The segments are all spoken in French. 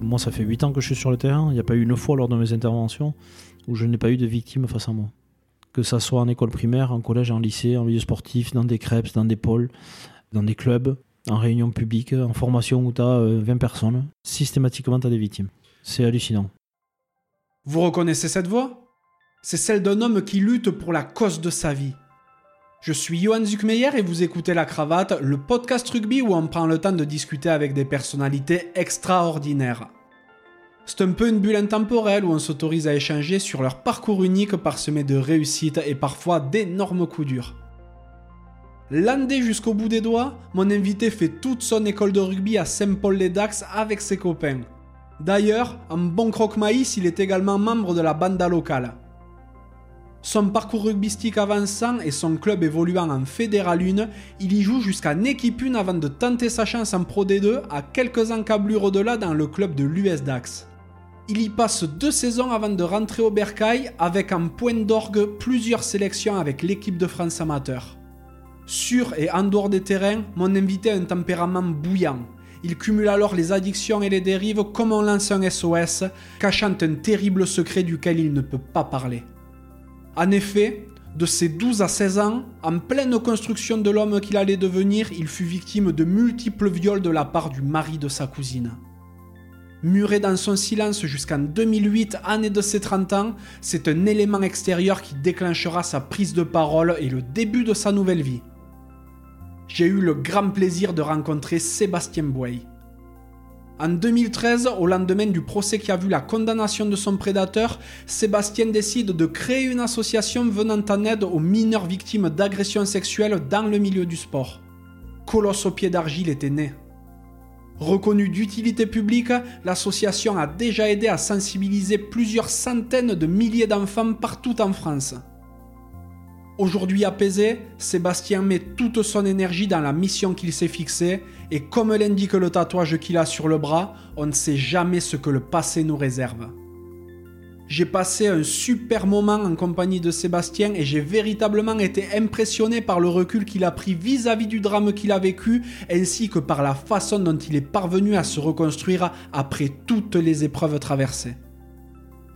Moi, ça fait 8 ans que je suis sur le terrain. Il n'y a pas eu une fois lors de mes interventions où je n'ai pas eu de victimes face à moi. Que ça soit en école primaire, en collège, en lycée, en milieu sportif, dans des crêpes, dans des pôles, dans des clubs, en réunion publique, en formation où tu as 20 personnes. Systématiquement, tu as des victimes. C'est hallucinant. Vous reconnaissez cette voix? C'est celle d'un homme qui lutte pour la cause de sa vie. Je suis Johan Zuckmeyer et vous écoutez La Cravate, le podcast rugby où on prend le temps de discuter avec des personnalités extraordinaires. C'est un peu une bulle intemporelle où on s'autorise à échanger sur leur parcours unique parsemé de réussites et parfois d'énormes coups durs. Landé jusqu'au bout des doigts, mon invité fait toute son école de rugby à Saint-Paul-les-Dax avec ses copains. D'ailleurs, en bon croque-maïs, il est également membre de la banda locale. Son parcours rugbystique avançant et son club évoluant en Fédéral 1, il y joue jusqu'en équipe 1 avant de tenter sa chance en Pro D2 à quelques encablures au-delà dans le club de l'US Dax. Il y passe deux saisons avant de rentrer au Bercail avec en point d'orgue plusieurs sélections avec l'équipe de France amateur. Sur et en dehors des terrains, mon invité a un tempérament bouillant. Il cumule alors les addictions et les dérives comme on lance un SOS, cachant un terrible secret duquel il ne peut pas parler. En effet, de ses 12 à 16 ans, en pleine construction de l'homme qu'il allait devenir, il fut victime de multiples viols de la part du mari de sa cousine. Muré dans son silence jusqu'en 2008, année de ses 30 ans, c'est un élément extérieur qui déclenchera sa prise de parole et le début de sa nouvelle vie j'ai eu le grand plaisir de rencontrer Sébastien Boy. En 2013, au lendemain du procès qui a vu la condamnation de son prédateur, Sébastien décide de créer une association venant en aide aux mineurs victimes d'agressions sexuelles dans le milieu du sport. Colosse au pied d'argile était né. Reconnue d'utilité publique, l'association a déjà aidé à sensibiliser plusieurs centaines de milliers d'enfants partout en France. Aujourd'hui apaisé, Sébastien met toute son énergie dans la mission qu'il s'est fixée, et comme l'indique le tatouage qu'il a sur le bras, on ne sait jamais ce que le passé nous réserve. J'ai passé un super moment en compagnie de Sébastien et j'ai véritablement été impressionné par le recul qu'il a pris vis-à-vis -vis du drame qu'il a vécu, ainsi que par la façon dont il est parvenu à se reconstruire après toutes les épreuves traversées.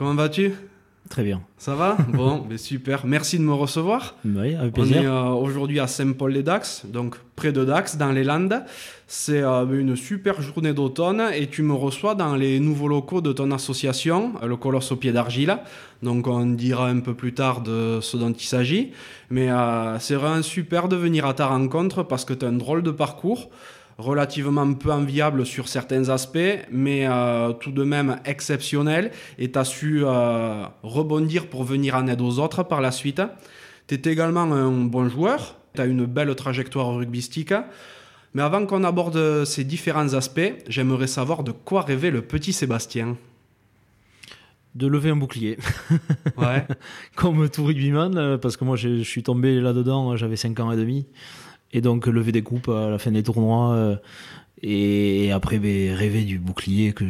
Comment vas-tu? Très bien. Ça va? Bon, mais super. Merci de me recevoir. Oui, avec plaisir. On est euh, aujourd'hui à Saint-Paul-les-Dax, donc près de Dax, dans les Landes. C'est euh, une super journée d'automne et tu me reçois dans les nouveaux locaux de ton association, le Colosse au pied d'argile. Donc on dira un peu plus tard de ce dont il s'agit. Mais euh, c'est vraiment super de venir à ta rencontre parce que tu as un drôle de parcours relativement peu enviable sur certains aspects, mais euh, tout de même exceptionnel, et tu as su euh, rebondir pour venir en aide aux autres par la suite. Tu es également un bon joueur, tu as une belle trajectoire rugbystique, mais avant qu'on aborde ces différents aspects, j'aimerais savoir de quoi rêvait le petit Sébastien. De lever un bouclier. Ouais. Comme tout rugbyman, euh, parce que moi je suis tombé là-dedans, j'avais 5 ans et demi. Et donc lever des coupes à la fin des tournois. Euh, et après, ben, rêver du bouclier que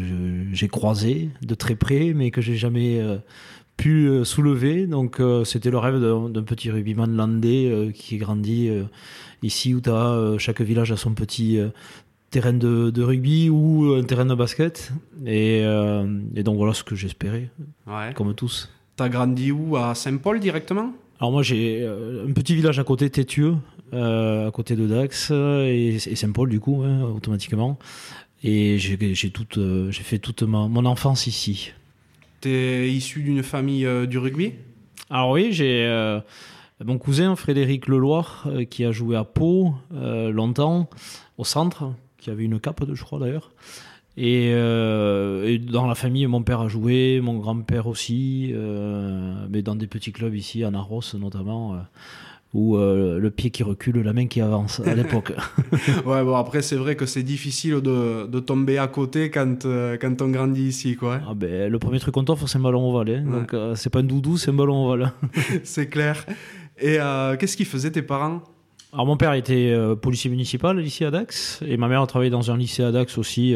j'ai croisé de très près, mais que j'ai jamais euh, pu euh, soulever. Donc c'était le rêve d'un petit rugbyman landais qui est grandi ici où as, chaque village a son petit terrain de, rugby ou un terrain de basket. Et, et donc voilà ce que j'espérais, Ouais. comme tous. T'as grandi où? À Saint-Paul directement? Alors moi j'ai un petit village à côté, Tétieux, euh, à côté de Dax et, et Saint-Paul du coup, hein, automatiquement. Et j'ai euh, j'ai fait toute ma, mon enfance ici. T'es issu d'une famille euh, du rugby? Alors oui, j'ai euh, mon cousin Frédéric Leloir euh, qui a joué à Pau euh, longtemps, au centre, qui avait une cape, je crois d'ailleurs. Et, euh, et dans la famille, mon père a joué, mon grand-père aussi, euh, mais dans des petits clubs ici, à Narros notamment. euh, ou euh, le pied qui recule, la main qui avance à l'époque. ouais, bon, après, c'est vrai que c'est difficile de, de, tomber à côté quand, euh, quand on grandit ici, quoi. Hein. Ah ben, le premier truc qu'on t'offre, c'est un ballon ovale. Hein. Donc, euh, c'est pas un doudou, c'est un ballon ovale. c'est clair. Et qu'est-ce qu'ils faisaient tes parents? Alors, mon père était policier municipal ici à Dax, et ma mère a travaillé dans un lycée à Dax aussi,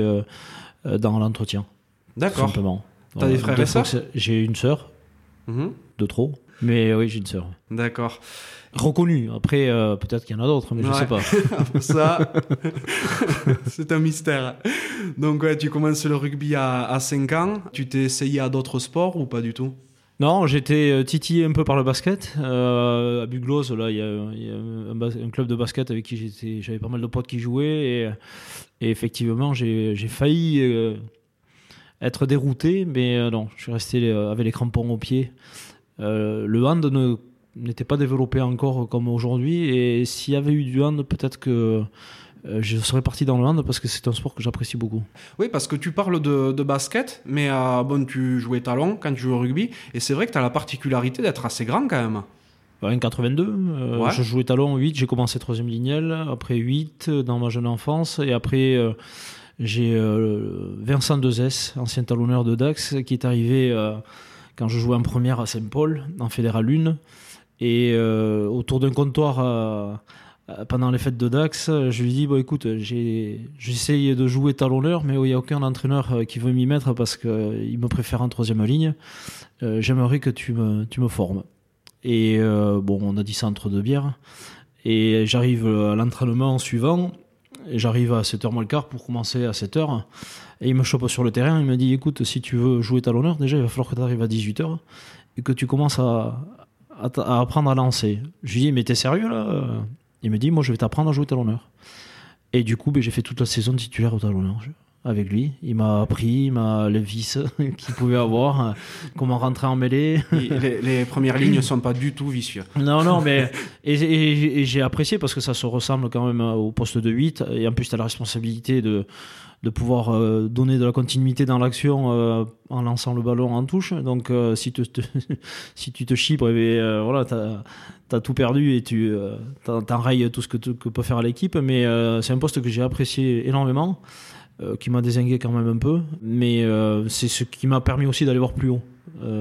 dans l'entretien. D'accord. Simplement. T'as des frères et sœurs? J'ai une sœur, mhm. de trop. Mais oui, j'ai une sœur. D'accord reconnu. Après, euh, peut-être qu'il y en a d'autres, mais je ne sais pas. ça, c'est un mystère. Donc, ouais, tu commences le rugby à, à 5 ans. Tu t'es essayé à d'autres sports ou pas du tout? Non, j'étais euh, titillé un peu par le basket. Euh, à Buglos, là, il y a, un, club de basket avec qui j'étais, j'avais pas mal de potes qui jouaient. Et, effectivement, j'ai, failli être dérouté, mais non, je suis resté avec les crampons aux pieds. Le hand ne n'était pas développé encore comme aujourd'hui. Et s'il y avait eu du hand, peut-être que euh, je serais parti dans le hand parce que c'est un sport que j'apprécie beaucoup. Oui, parce que tu parles de, basket, mais euh, bon, tu jouais talon quand tu jouais au rugby. Et c'est vrai que tu as la particularité d'être assez grand quand même. 1,82. Euh, je jouais talon 8, j'ai commencé troisième lignelle, après 8 dans ma jeune enfance, et après j'ai Vincent Dezès, ancien talonneur de Dax, qui est arrivé quand je jouais en première à Saint-Paul, en Fédéral 1. Et euh, autour d'un comptoir euh, euh, pendant les fêtes de Dax, je lui dis bon écoute, j'essaye de jouer talonneur, mais il n'y a aucun entraîneur qui veut m'y mettre parce qu'il me préfère en troisième ligne. J'aimerais que tu me, formes. Et bon, on a dit centre de bière. Et j'arrive à l'entraînement suivant. Et j'arrive à 7h moins le quart pour commencer à 7h. Et il me chope sur le terrain. Il me dit écoute, si tu veux jouer talonneur, déjà il va falloir que tu arrives à 18h et que tu commences à, apprendre à lancer. Je lui dis, mais t'es sérieux là? Il me dit, moi je vais t'apprendre à jouer talonneur. Et du coup, ben, j'ai fait toute la saison titulaire au talonneur avec lui. Il m'a appris, il m'a qu'il pouvait avoir, comment rentrer en mêlée. les, premières lignes ne sont pas du tout vicieux. Non, non, mais et, j'ai apprécié parce que ça se ressemble quand même au poste de 8 et en plus tu as la responsabilité de de pouvoir euh, donner de la continuité dans l'action euh, en lançant le ballon en touche. Donc euh, si, tu te, si tu te chibres, eh voilà, tu as, tout perdu et tu t'enrayes tout ce que, que peut faire l'équipe. Mais c'est un poste que j'ai apprécié énormément, qui m'a désingué quand même un peu. Mais c'est ce qui m'a permis aussi d'aller voir plus haut,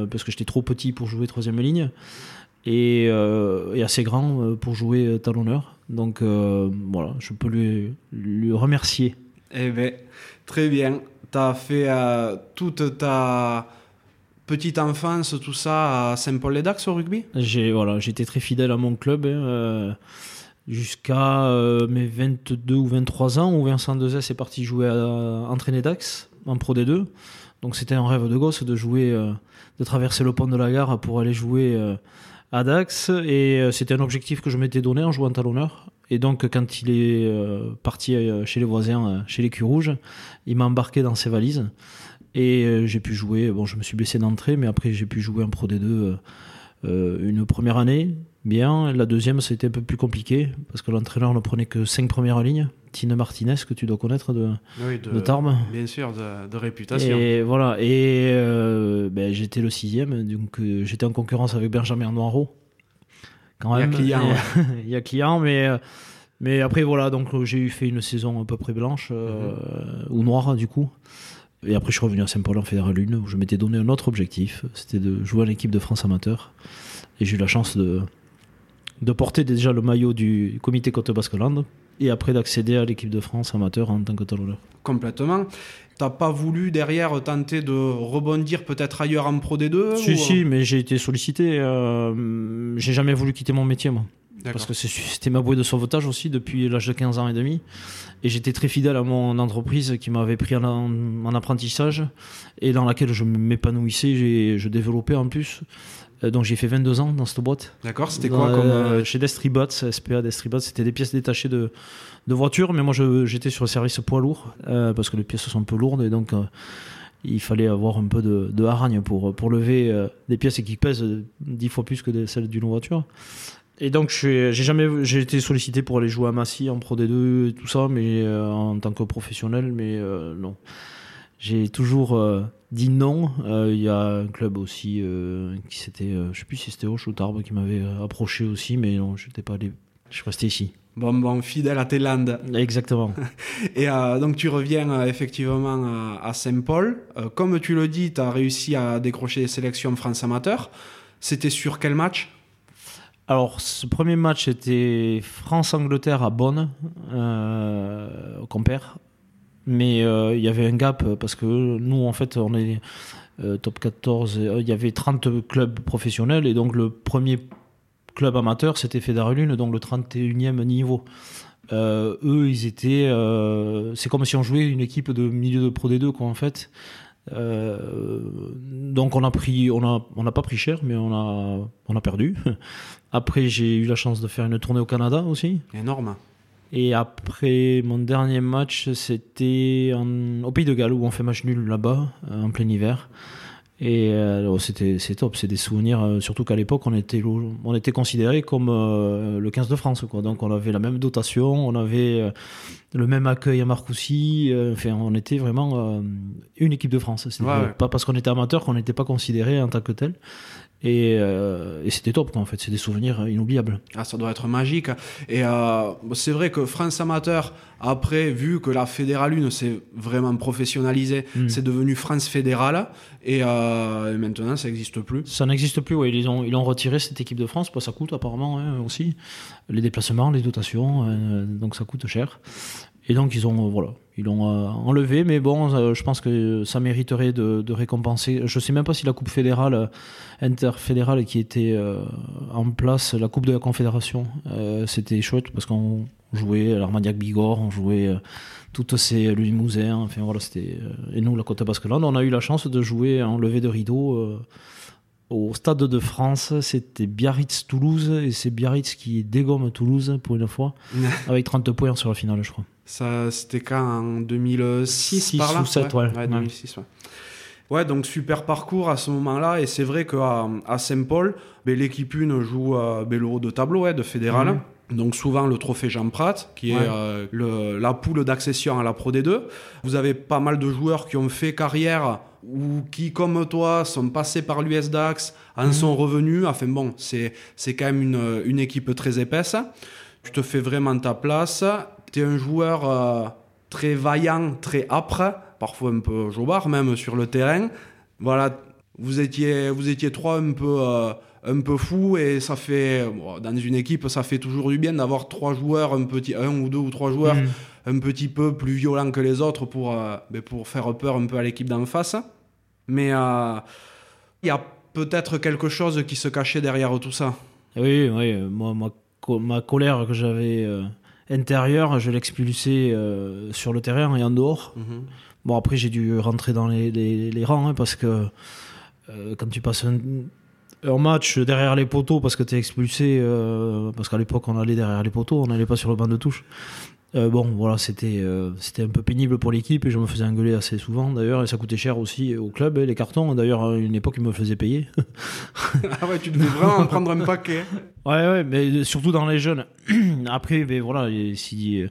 parce que j'étais trop petit pour jouer troisième ligne. Et, et assez grand pour jouer talonneur. Donc voilà, je peux lui, lui remercier eh bien, très bien. Tu as fait euh, toute ta petite enfance, tout ça, à Saint-Paul-les-Dax au rugby? J'ai voilà, J'étais très fidèle à mon club. Hein, euh, jusqu'à euh, mes 22 ou 23 ans où Vincent Dezès est parti jouer à, entraîner Dax en Pro D2. Donc c'était un rêve de gosse de jouer, de traverser le pont de la gare pour aller jouer à Dax. Et c'était un objectif que je m'étais donné en jouant talonneur. Et donc, quand il est euh, parti euh, chez les voisins, euh, chez les culs rouges, il m'a embarqué dans ses valises. Et j'ai pu jouer. Bon, je me suis blessé d'entrée, mais après, j'ai pu jouer en Pro D2 une première année, bien. La deuxième, c'était un peu plus compliqué, parce que l'entraîneur ne prenait que cinq premières lignes. Tine Martinez, que tu dois connaître de, de, Tarbes. Bien sûr, de, réputation. Et voilà. Et ben, j'étais le sixième, donc j'étais en concurrence avec Benjamin Noiro il y a client. il y a client, mais, euh, mais après, voilà, donc euh, j'ai eu fait une saison à peu près blanche, euh, mhm. ou noire du coup. Et après, je suis revenu à Saint-Paul en Fédéral 1 où je m'étais donné un autre objectif, c'était de jouer à l'équipe de France amateur. Et j'ai eu la chance de, de porter déjà le maillot du comité Côte Basque-Land et après d'accéder à l'équipe de France amateur en tant que talonneur. Complètement. T'as pas voulu derrière tenter de rebondir peut-être ailleurs en Pro D2 Si, si, mais j'ai été sollicité. Euh, j'ai jamais voulu quitter mon métier, moi. Parce que c'était ma bouée de sauvetage aussi depuis l'âge de 15 ans et demi. Et j'étais très fidèle à mon entreprise qui m'avait pris en, en, apprentissage et dans laquelle je m'épanouissais, je développais en plus. Euh, donc j'ai fait 22 ans dans cette boîte. D'accord, c'était quoi comme... Euh, chez Destribots, SPA Destribots, c'était des pièces détachées de, de voitures, mais moi j'étais sur le service poids lourd, euh, parce que les pièces sont un peu lourdes, et donc il fallait avoir un peu de, de haragne pour, pour lever des pièces qui pèsent 10 fois plus que celles d'une voiture. Et donc j'ai jamais j'ai été sollicité pour aller jouer à Massy en Pro D2 et tout ça, mais en tant que professionnel, mais non j'ai toujours dit non. Il y a un club aussi qui s'était, je sais plus si c'était Hoche ou Tarbes qui m'avait approché aussi, mais non, je pas allé. Je suis resté ici. Bon, bon, fidèle à tes landes. Exactement. Et donc tu reviens effectivement à, Saint-Paul. comme tu le dis, tu as réussi à décrocher les sélections France Amateur. C'était sur quel match? Alors, ce premier match était France-Angleterre à Bonn, euh, au Compère. Mais euh, il y avait un gap parce que nous, en fait, on est euh, top 14. Il y avait 30 clubs professionnels et donc le premier club amateur, c'était Fédéralune, donc le 31e niveau. eux, ils étaient. c'est comme si on jouait une équipe de milieu de Pro D2, quoi, en fait. Euh, donc on a pris, on a, on n'a pas pris cher, mais on a, on a perdu. Après, j'ai eu la chance de faire une tournée au Canada aussi. Énorme. Et après, mon dernier match, c'était au Pays de Galles, où on fait match nul là-bas, en plein hiver. Et euh, c'était c'est top, c'est des souvenirs, euh, surtout qu'à l'époque on était on était considéré comme euh, le 15 de France quoi. Donc on avait la même dotation, on avait le même accueil à Marcoussis, enfin on était vraiment une équipe de France. Pas parce qu'on était amateur qu'on n'était pas considéré en tant que tel. Euh, et, c'était top, quoi, en fait. C'est des souvenirs inoubliables. Ah, ça doit être magique. Et euh, c'est vrai que France Amateur, après, vu que la Fédérale 1 s'est vraiment professionnalisée, hmm. c'est devenu France Fédérale. Euh, et, maintenant, ça n'existe plus. Ça n'existe plus, oui. Ils ont, ils ont retiré cette équipe de France. ça coûte apparemment hein, aussi. Les déplacements, les dotations. donc ça coûte cher. Et donc ils ont voilà, ils l'ont enlevé, mais bon, je pense que ça mériterait de, de, récompenser. Je sais même pas si la coupe fédérale interfédérale qui était euh, en place, la Coupe de la Confédération. Euh, c'était chouette parce qu'on jouait l'Armagnac Bigorre, on jouait euh, toutes ces Limousin, enfin voilà, c'était. et nous, la Côte Basque-Land, on a eu la chance de jouer en levée de rideau au Stade de France, c'était Biarritz-Toulouse, et c'est Biarritz qui dégomme Toulouse pour une fois, avec 30 points sur la finale, je crois. Ça, c'était quand en 2006 6 par là ou 7, ouais. ouais, 2006, ouais. Ouais, donc super parcours à ce moment-là. Et c'est vrai qu'à à Saint-Paul, ben, l'équipe 1 joue euh, ben, le haut de tableau de fédéral. Mhm. Donc souvent le trophée Jean Prat, qui est euh, le, la poule d'accession à la Pro D2. Vous avez pas mal de joueurs qui ont fait carrière ou qui, comme toi, sont passés par l'US Dax, en mhm. sont revenus. Enfin bon, c'est, c'est quand même une, une, équipe très épaisse. Tu te fais vraiment ta place. Tu es un joueur euh, très vaillant, très âpre parfois un peu jobard même sur le terrain. Voilà, vous étiez, vous étiez trois un peu, euh, un peu fous et ça fait, dans une équipe, ça fait toujours du bien d'avoir trois joueurs, un, petit, un ou deux ou trois joueurs mm. un petit peu plus violents que les autres pour, euh, ben, pour faire peur un peu à l'équipe d'en face. Mais euh, il y a peut-être quelque chose qui se cachait derrière tout ça. Oui, oui, moi, ma, ma colère que j'avais intérieure, je l'expulsais sur le terrain et en dehors. Mm-hmm. Bon, après, j'ai dû rentrer dans les, les, rangs hein, parce que euh, quand tu passes un, match derrière les poteaux parce que tu es expulsé, euh, parce qu'à l'époque, on allait derrière les poteaux, on n'allait pas sur le banc de touche. Euh, bon, voilà, c'était c'était un peu pénible pour l'équipe et je me faisais engueuler assez souvent d'ailleurs et ça coûtait cher aussi au club, hein, les cartons. D'ailleurs, à une époque, ils me faisaient payer. ah ouais, tu devais vraiment en prendre un paquet. Ouais, ouais, mais surtout dans les jeunes. Après, ben voilà, si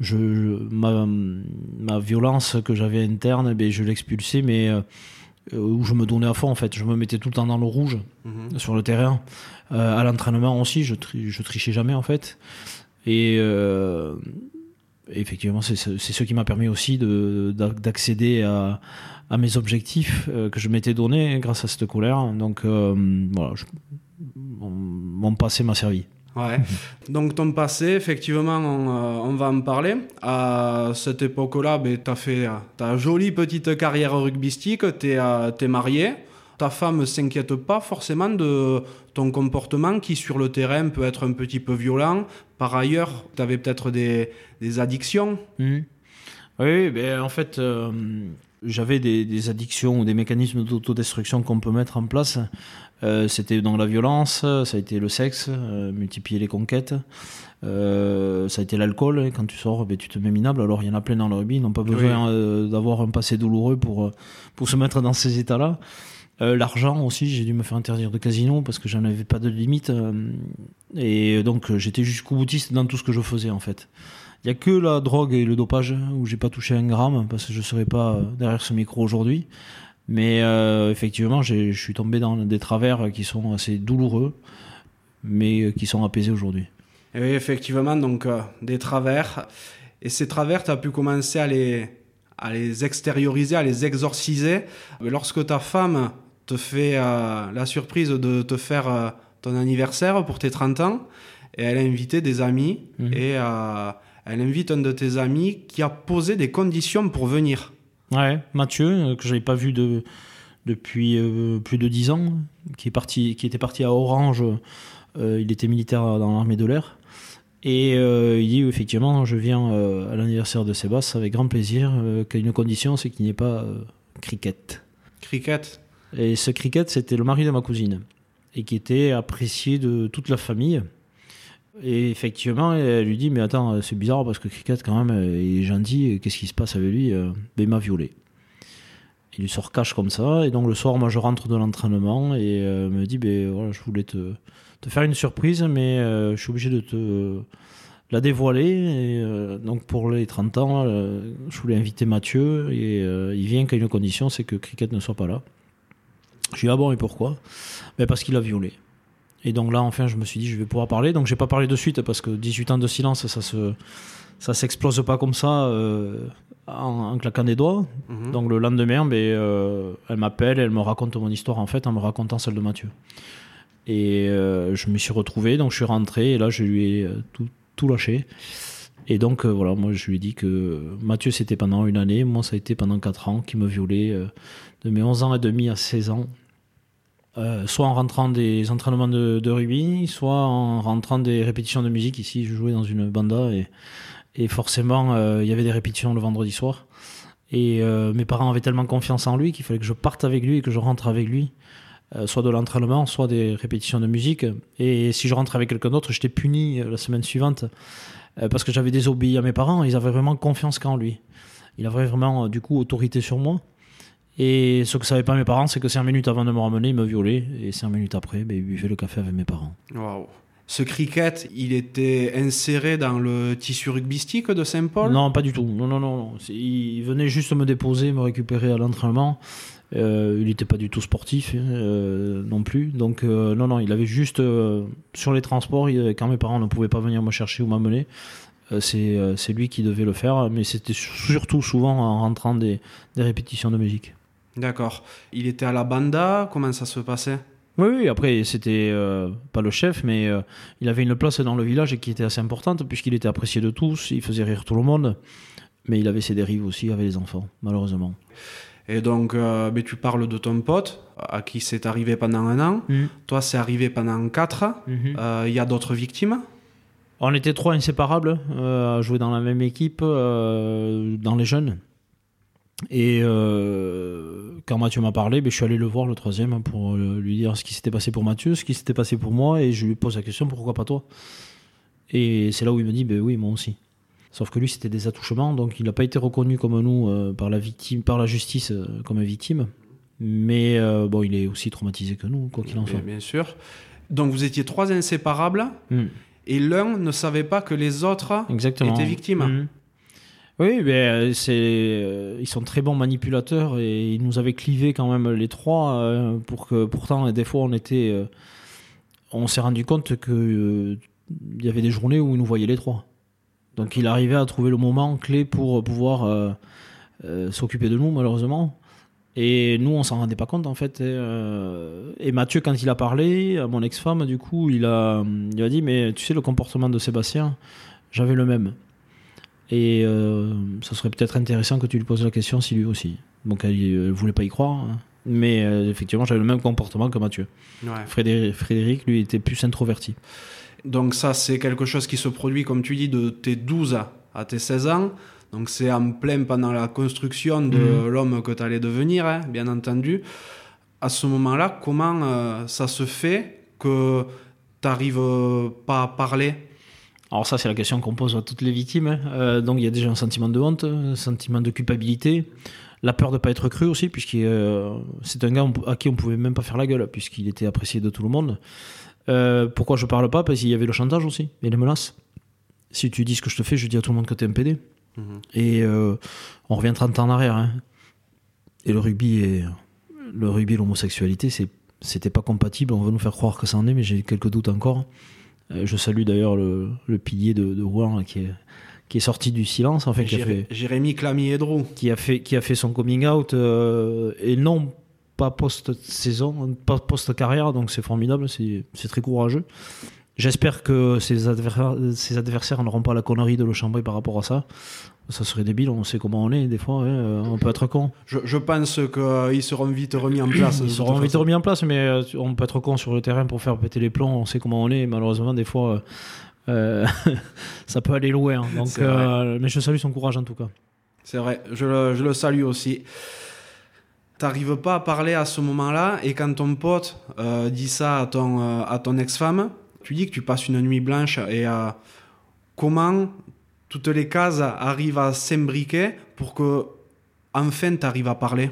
je, ma, ma, violence que j'avais interne, ben, je l'expulsais, mais euh, où je me donnais à fond en fait. Je me mettais tout le temps dans le rouge mhm. sur le terrain. Euh, à l'entraînement aussi, je, je trichais jamais en fait. Et euh, effectivement, c'est ce qui m'a permis aussi d'accéder à, à, mes objectifs que je m'étais donné grâce à cette colère. Donc voilà, mon passé m'a servi. Ouais. Donc ton passé, effectivement, on, euh, va en parler. À cette époque-là, ben, tu as fait ta jolie petite carrière rugbystique, tu es, euh, es, marié. Ta femme s'inquiète pas forcément de ton comportement qui sur le terrain peut être un petit peu violent. Par ailleurs, tu avais peut-être des, des, addictions. Mmh. Oui, ben, en fait, euh, j'avais des, des, addictions ou des mécanismes d'autodestruction qu'on peut mettre en place euh, c'était dans la violence, ça a été le sexe, euh, multiplier les conquêtes. Euh, ça a été l'alcool. Quand tu sors, ben, tu te mets minable. Alors il y en a plein dans le rugby. Ils n'ont pas besoin d'avoir un passé douloureux pour, pour se mettre dans ces états-là. L'argent aussi, j'ai dû me faire interdire de casino parce que j'en avais pas de limite. et donc j'étais jusqu'au boutiste dans tout ce que je faisais en fait. Il y a que la drogue et le dopage où j'ai pas touché un gramme parce que je serais pas derrière ce micro aujourd'hui. Mais euh, effectivement, je suis tombé dans des travers qui sont assez douloureux, mais qui sont apaisés aujourd'hui. Oui, effectivement, donc euh, des travers. Et ces travers, tu as pu commencer à les, à les extérioriser, à les exorciser. Lorsque ta femme te fait euh, la surprise de te faire ton anniversaire pour tes 30 ans, et elle a invité des amis, mhm. et elle invite un de tes amis qui a posé des conditions pour venir. Ouais, Mathieu, euh, que je n'avais pas vu de, depuis euh, plus de 10 ans, qui, est parti, qui était parti à Orange. Euh, il était militaire dans l'armée de l'air. Et il dit effectivement, je viens à l'anniversaire de Sébastien avec grand plaisir, qu'à une condition, c'est qu'il n'y ait pas cricket. Cricket Et ce cricket, c'était le mari de ma cousine, et qui était apprécié de toute la famille. Et effectivement, elle lui dit Mais attends, c'est bizarre parce que Cricket, quand même, il est gentil, qu'est-ce qui se passe avec lui ben, Il m'a violé. Il lui sort cache comme ça, et donc le soir, moi je rentre de l'entraînement et euh, me dit ben, voilà, Je voulais te, faire une surprise, mais euh, je suis obligé de te la dévoiler. Et, euh, donc pour les 30 ans, je voulais inviter Mathieu, et il vient qu'à une condition c'est que Cricket ne soit pas là. Je lui dis Ah bon, et pourquoi? Ben, Parce qu'il a violé. Et donc là, enfin, je me suis dit, je vais pouvoir parler. Donc j'ai pas parlé de suite parce que 18 ans de silence, ça se, ça s'explose pas comme ça euh, en, claquant des doigts. Mhm. Donc le lendemain, ben, euh, elle m'appelle, elle me raconte mon histoire en fait en me racontant celle de Mathieu. Et euh, je me suis retrouvé, donc je suis rentré et là je lui ai tout, tout lâché. Et donc voilà, moi je lui ai dit que Mathieu c'était pendant une année, moi ça a été pendant 4 ans qui me violait de mes 11 ans et demi à 16 ans. Euh, soit en rentrant des entraînements de, rugby, soit en rentrant des répétitions de musique. Ici, je jouais dans une banda et, et forcément, euh, il y avait des répétitions le vendredi soir. Et euh, mes parents avaient tellement confiance en lui qu'il fallait que je parte avec lui et que je rentre avec lui, soit de l'entraînement, soit des répétitions de musique. Et si je rentrais avec quelqu'un d'autre, j'étais puni la semaine suivante parce que j'avais désobéi à mes parents. Ils avaient vraiment confiance qu'en lui. Il avait vraiment, du coup, autorité sur moi. Et ce que savaient pas mes parents, c'est que 5 minutes avant de me ramener, il me violait. Et 5 minutes après, ben, il buvait le café avec mes parents. Waouh. Ce cricket, il était inséré dans le tissu rugbystique de Saint-Paul? Non, pas du tout. Non, non, non. Il venait juste me déposer, me récupérer à l'entraînement. Euh, il n'était pas du tout sportif euh, non plus. Donc, euh, non, non, il avait juste sur les transports, quand mes parents ne pouvaient pas venir me chercher ou m'amener, c'est lui qui devait le faire. Mais c'était surtout souvent en rentrant des répétitions de musique. D'accord. Il était à la banda, comment ça se passait? Oui, oui, après, c'était euh, pas le chef, mais euh, il avait une place dans le village qui était assez importante, puisqu'il était apprécié de tous, il faisait rire tout le monde, mais il avait ses dérives aussi avec les enfants, malheureusement. Et donc, euh, mais tu parles de ton pote, à qui c'est arrivé pendant un an. Mm. Toi, c'est arrivé pendant quatre. Mm-hmm. Il y a d'autres victimes? On était trois inséparables, à jouer dans la même équipe, dans les jeunes. Et euh, quand Mathieu m'a parlé, ben, je suis allé le voir le troisième pour euh, lui dire ce qui s'était passé pour Mathieu, ce qui s'était passé pour moi, et je lui pose la question pourquoi pas toi? Et c'est là où il me dit ben oui, moi aussi. Sauf que lui, c'était des attouchements, donc il n'a pas été reconnu comme nous euh, par la victime, par la justice comme victime. Mais bon, il est aussi traumatisé que nous, quoi qu'il en soit. Bien, sûr. Donc vous étiez trois inséparables, hmm. et l'un ne savait pas que les autres étaient victimes. Hmm. Oui, mais euh, c'est, euh, ils sont très bons manipulateurs et ils nous avaient clivé quand même les trois euh, pour que pourtant des fois on était, on s'est rendu compte que il y avait des journées où ils nous voyaient les trois. Donc il arrivait à trouver le moment clé pour pouvoir s'occuper de nous malheureusement. Et nous, on s'en rendait pas compte en fait. Et, Mathieu, quand il a parlé à mon ex-femme, du coup, il a, il a dit mais tu sais le comportement de Sébastien, j'avais le même. Et euh, ça serait peut-être intéressant que tu lui poses la question si lui aussi. Donc elle ne voulait pas y croire. Hein. Mais euh, effectivement, j'avais le même comportement que Mathieu. Frédéric, lui, était plus introverti. Donc ça, c'est quelque chose qui se produit, comme tu dis, de tes 12 à tes 16 ans. Donc c'est en plein pendant la construction de mhm. l'homme que tu allais devenir, hein, bien entendu. À ce moment-là, comment euh, ça se fait que tu n'arrives pas à parler? Alors ça, c'est la question qu'on pose à toutes les victimes. Hein. Euh, donc il y a déjà un sentiment de honte, un sentiment de culpabilité, la peur de ne pas être cru aussi, puisque euh, c'est un gars à qui on pouvait même pas faire la gueule, puisqu'il était apprécié de tout le monde. Euh, pourquoi je parle pas? Parce qu'il y avait le chantage aussi, et les menaces. si tu dis ce que je te fais, je dis à tout le monde que t'es un PD. Mhm. Et on revient 30 ans en arrière. hein. Et le rugby et le rugby et l'homosexualité, c'est c'était pas compatible. On veut nous faire croire que ça en est, mais j'ai quelques doutes encore. Euh, je salue d'ailleurs le, le pilier de, de Rouen là, qui est qui est sorti du silence, en fait, qui a Jéré- fait Jérémy Clamy-Edrou. qui a fait qui a fait son coming out euh, et non pas post saison, pas post carrière, donc c'est formidable, c'est c'est très courageux. J'espère que ses adversaires, ses adversaires n'auront pas la connerie de le chambrer par rapport à ça. Ça serait débile, on sait comment on est, des fois, hein, euh, on peut être con. Je, je pense qu'ils seront vite remis en place. Ils seront vite façon. remis en place, mais euh, on peut être con sur le terrain pour faire péter les plombs, on sait comment on est, malheureusement, des fois, euh, ça peut aller loin. Donc, vrai. euh, mais je salue son courage en tout cas. C'est vrai, je le, je le salue aussi. T'arrives pas à parler à ce moment-là, et quand ton pote euh, dit ça à ton, à ton ex-femme, tu dis que tu passes une nuit blanche, et comment toutes les cases arrivent à s'imbriquer pour que enfin t'arrives à parler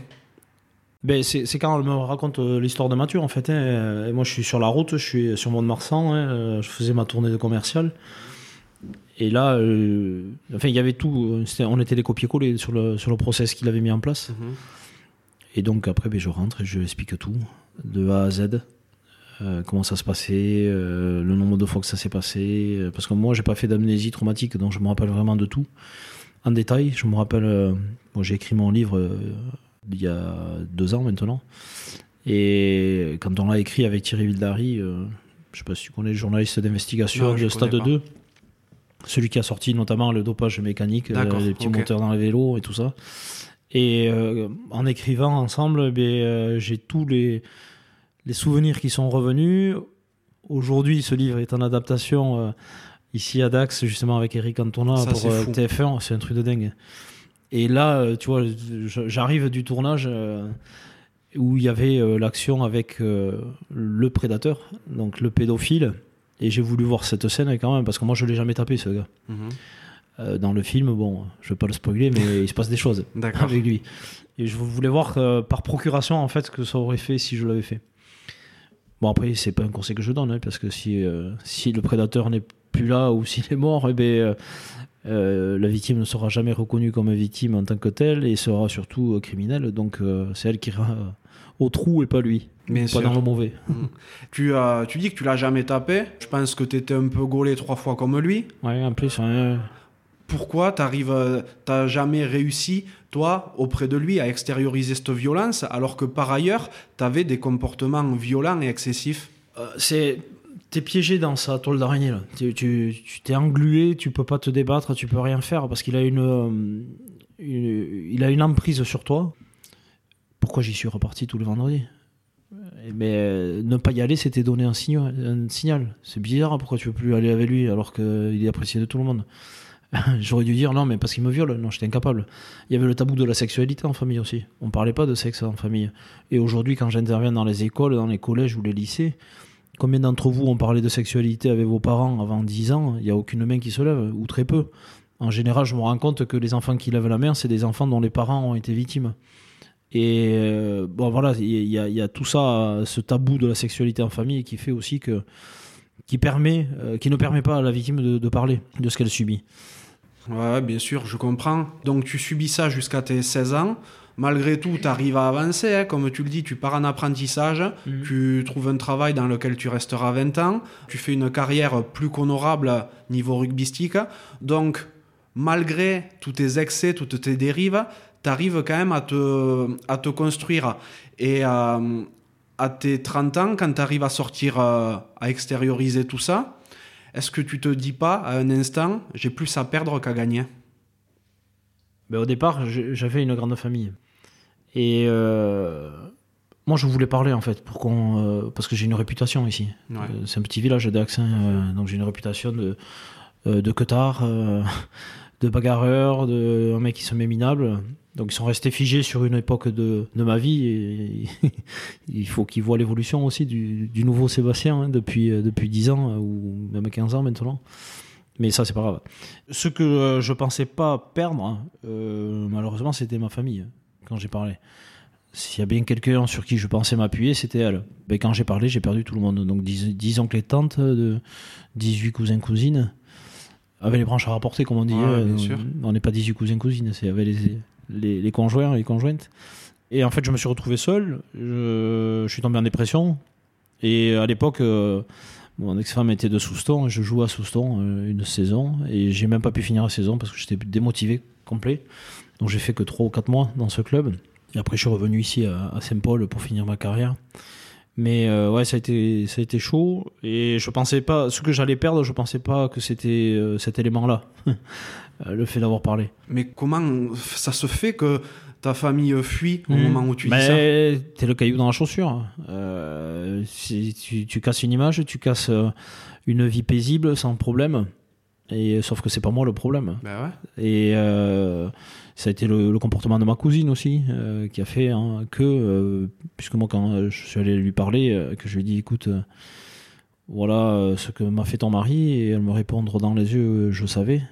Ben, c'est quand elle me raconte euh, l'histoire de Mathieu en fait. hein, et moi je suis sur la route, je suis sur Mont-de-Marsan, hein, euh, je faisais ma tournée de commercial. Et là, euh, enfin il y avait tout, on était les copier-coller sur le, sur le process qu'il avait mis en place. Et donc après ben, je rentre et je explique tout, de A à Z. euh, comment ça se passait, euh, le nombre de fois que ça s'est passé. euh, parce que moi j'ai pas fait d'amnésie traumatique, donc je me rappelle vraiment de tout. En détail, je me rappelle, bon, j'ai écrit mon livre il y a deux ans maintenant. Et quand on l'a écrit avec Thierry Vildari, je sais pas si tu connais le journaliste d'investigation de Stade connais pas. 2, celui qui a sorti notamment le dopage mécanique, les petits moteurs dans les vélos et tout ça. Et en écrivant ensemble, ben, euh, j'ai tous les, les souvenirs qui sont revenus. Aujourd'hui, ce livre est en adaptation euh, ici à Dax, justement avec Eric Cantona Ça, pour c'est euh, fou. TF1. C'est un truc de dingue. Et là, euh, tu vois, j'arrive du tournage où il y avait l'action avec le prédateur, donc le pédophile. Et j'ai voulu voir cette scène quand même, parce que moi, je l'ai jamais tapé, ce gars. Euh, dans le film, bon, je vais pas le spoiler, mais il se passe des choses avec lui. Et je voulais voir euh, par procuration en fait ce que ça aurait fait si je l'avais fait. Bon après c'est pas un conseil que je donne hein, parce que si euh, si le prédateur n'est plus là ou s'il est mort, eh ben, euh, euh, la victime ne sera jamais reconnue comme victime en tant que telle et sera surtout criminelle. Donc euh, c'est elle qui ira au trou et pas lui, Bien pas sûr. dans le mauvais. Tu, euh, tu dis que tu l'as jamais tapé. Je pense que tu étais un peu gaulé trois fois comme lui. Ouais, en plus. Pourquoi euh, t'as jamais réussi, toi, auprès de lui, à extérioriser cette violence, alors que par ailleurs, t'avais des comportements violents et excessifs Euh, c'est t'es piégé dans sa toile d'araignée là. Tu tu tu t'es englué, tu peux pas te débattre, tu peux rien faire parce qu'il a une, euh, il a une emprise sur toi. Pourquoi j'y suis reparti tous les vendredis? Mais euh, ne pas y aller, c'était donner un. Un signal. C'est bizarre. Pourquoi tu veux plus aller avec lui alors qu'il est apprécié de tout le monde? J'aurais dû dire non, mais parce qu'il me viole. Non, j'étais incapable. Il y avait le tabou de la sexualité en famille aussi. On parlait pas de sexe en famille. Et aujourd'hui, quand j'interviens dans les écoles, dans les collèges ou les lycées, combien d'entre vous ont parlé de sexualité avec vos parents avant 10 ans? Il n'y a aucune main qui se lève, ou très peu. En général, je me rends compte que les enfants qui lèvent la main, c'est des enfants dont les parents ont été victimes. Et euh, bon, voilà, il y, a- tout ça, ce tabou de la sexualité en famille qui fait aussi que. qui, permet, euh, qui ne permet pas à la victime de parler de ce qu'elle subit. Ouais, bien sûr, je comprends. Donc tu subis ça jusqu'à tes 16 ans. Malgré tout, tu arrives à avancer. hein. Comme tu le dis, tu pars en apprentissage. Mhm. Tu trouves un travail dans lequel tu resteras 20 ans. Tu fais une carrière plus qu'honorable niveau rugbystique. Donc, malgré tous tes excès, toutes tes dérives, tu arrives quand même à te, à te construire. Et euh, à tes 30 ans, quand tu arrives à sortir, euh, à extérioriser tout ça, est-ce que tu te dis pas à un instant, j'ai plus à perdre qu'à gagner? Ben, au départ, j'avais une grande famille. Et euh, moi, je voulais parler, en fait, pour qu'on, euh, parce que j'ai une réputation ici. Ouais. Euh, c'est un petit village euh, donc j'ai une réputation de, de euh, de bagarreur, de un mec qui se met minable. Donc ils sont restés figés sur une époque de, de ma vie et il faut qu'ils voient l'évolution aussi du, du nouveau Sébastien hein, depuis, euh, depuis 10 ans euh, ou même 15 ans maintenant. Mais ça, c'est pas grave. Ce que euh, je pensais pas perdre, hein, euh, malheureusement, c'était ma famille quand j'ai parlé. S'il y a bien quelqu'un sur qui je pensais m'appuyer, c'était elle. Ben, quand j'ai parlé, j'ai perdu tout le monde. Donc 10, 10 oncles et tantes, de 18 cousins, cousines. avec les branches à rapporter, comme on dit. Ouais, euh. On n'est pas 18 cousins cousines, c'est avec les, les, conjoints, les conjointes. Et en fait, je me suis retrouvé seul. Je, suis tombé en dépression. Et à l'époque, euh, mon ex-femme était de Souston. et Je jouais à Souston euh, une saison. Et j'ai même pas pu finir la saison parce que j'étais démotivé complet. Donc j'ai fait que 3 ou 4 mois dans ce club. Et après, je suis revenu ici à, Saint-Paul pour finir ma carrière. Mais euh, ouais, ça a été ça a été chaud et je pensais pas ce que j'allais perdre, je pensais pas que c'était euh, cet élément-là, le fait d'avoir parlé. Mais comment ça se fait que ta famille fuit au Mhm. moment où tu dis ça? t'es le caillou dans la chaussure. Euh, si tu, tu casses une image, tu casses euh, une vie paisible sans problème. Et sauf que c'est pas moi le problème. Ben ouais. Et euh, ça a été le, le comportement de ma cousine aussi euh, qui a fait hein, que, euh, puisque moi quand euh, je suis allé lui parler, euh, que je lui ai dit écoute, euh, voilà euh, ce que m'a fait ton mari, et elle me répondre dans les yeux, euh, je savais.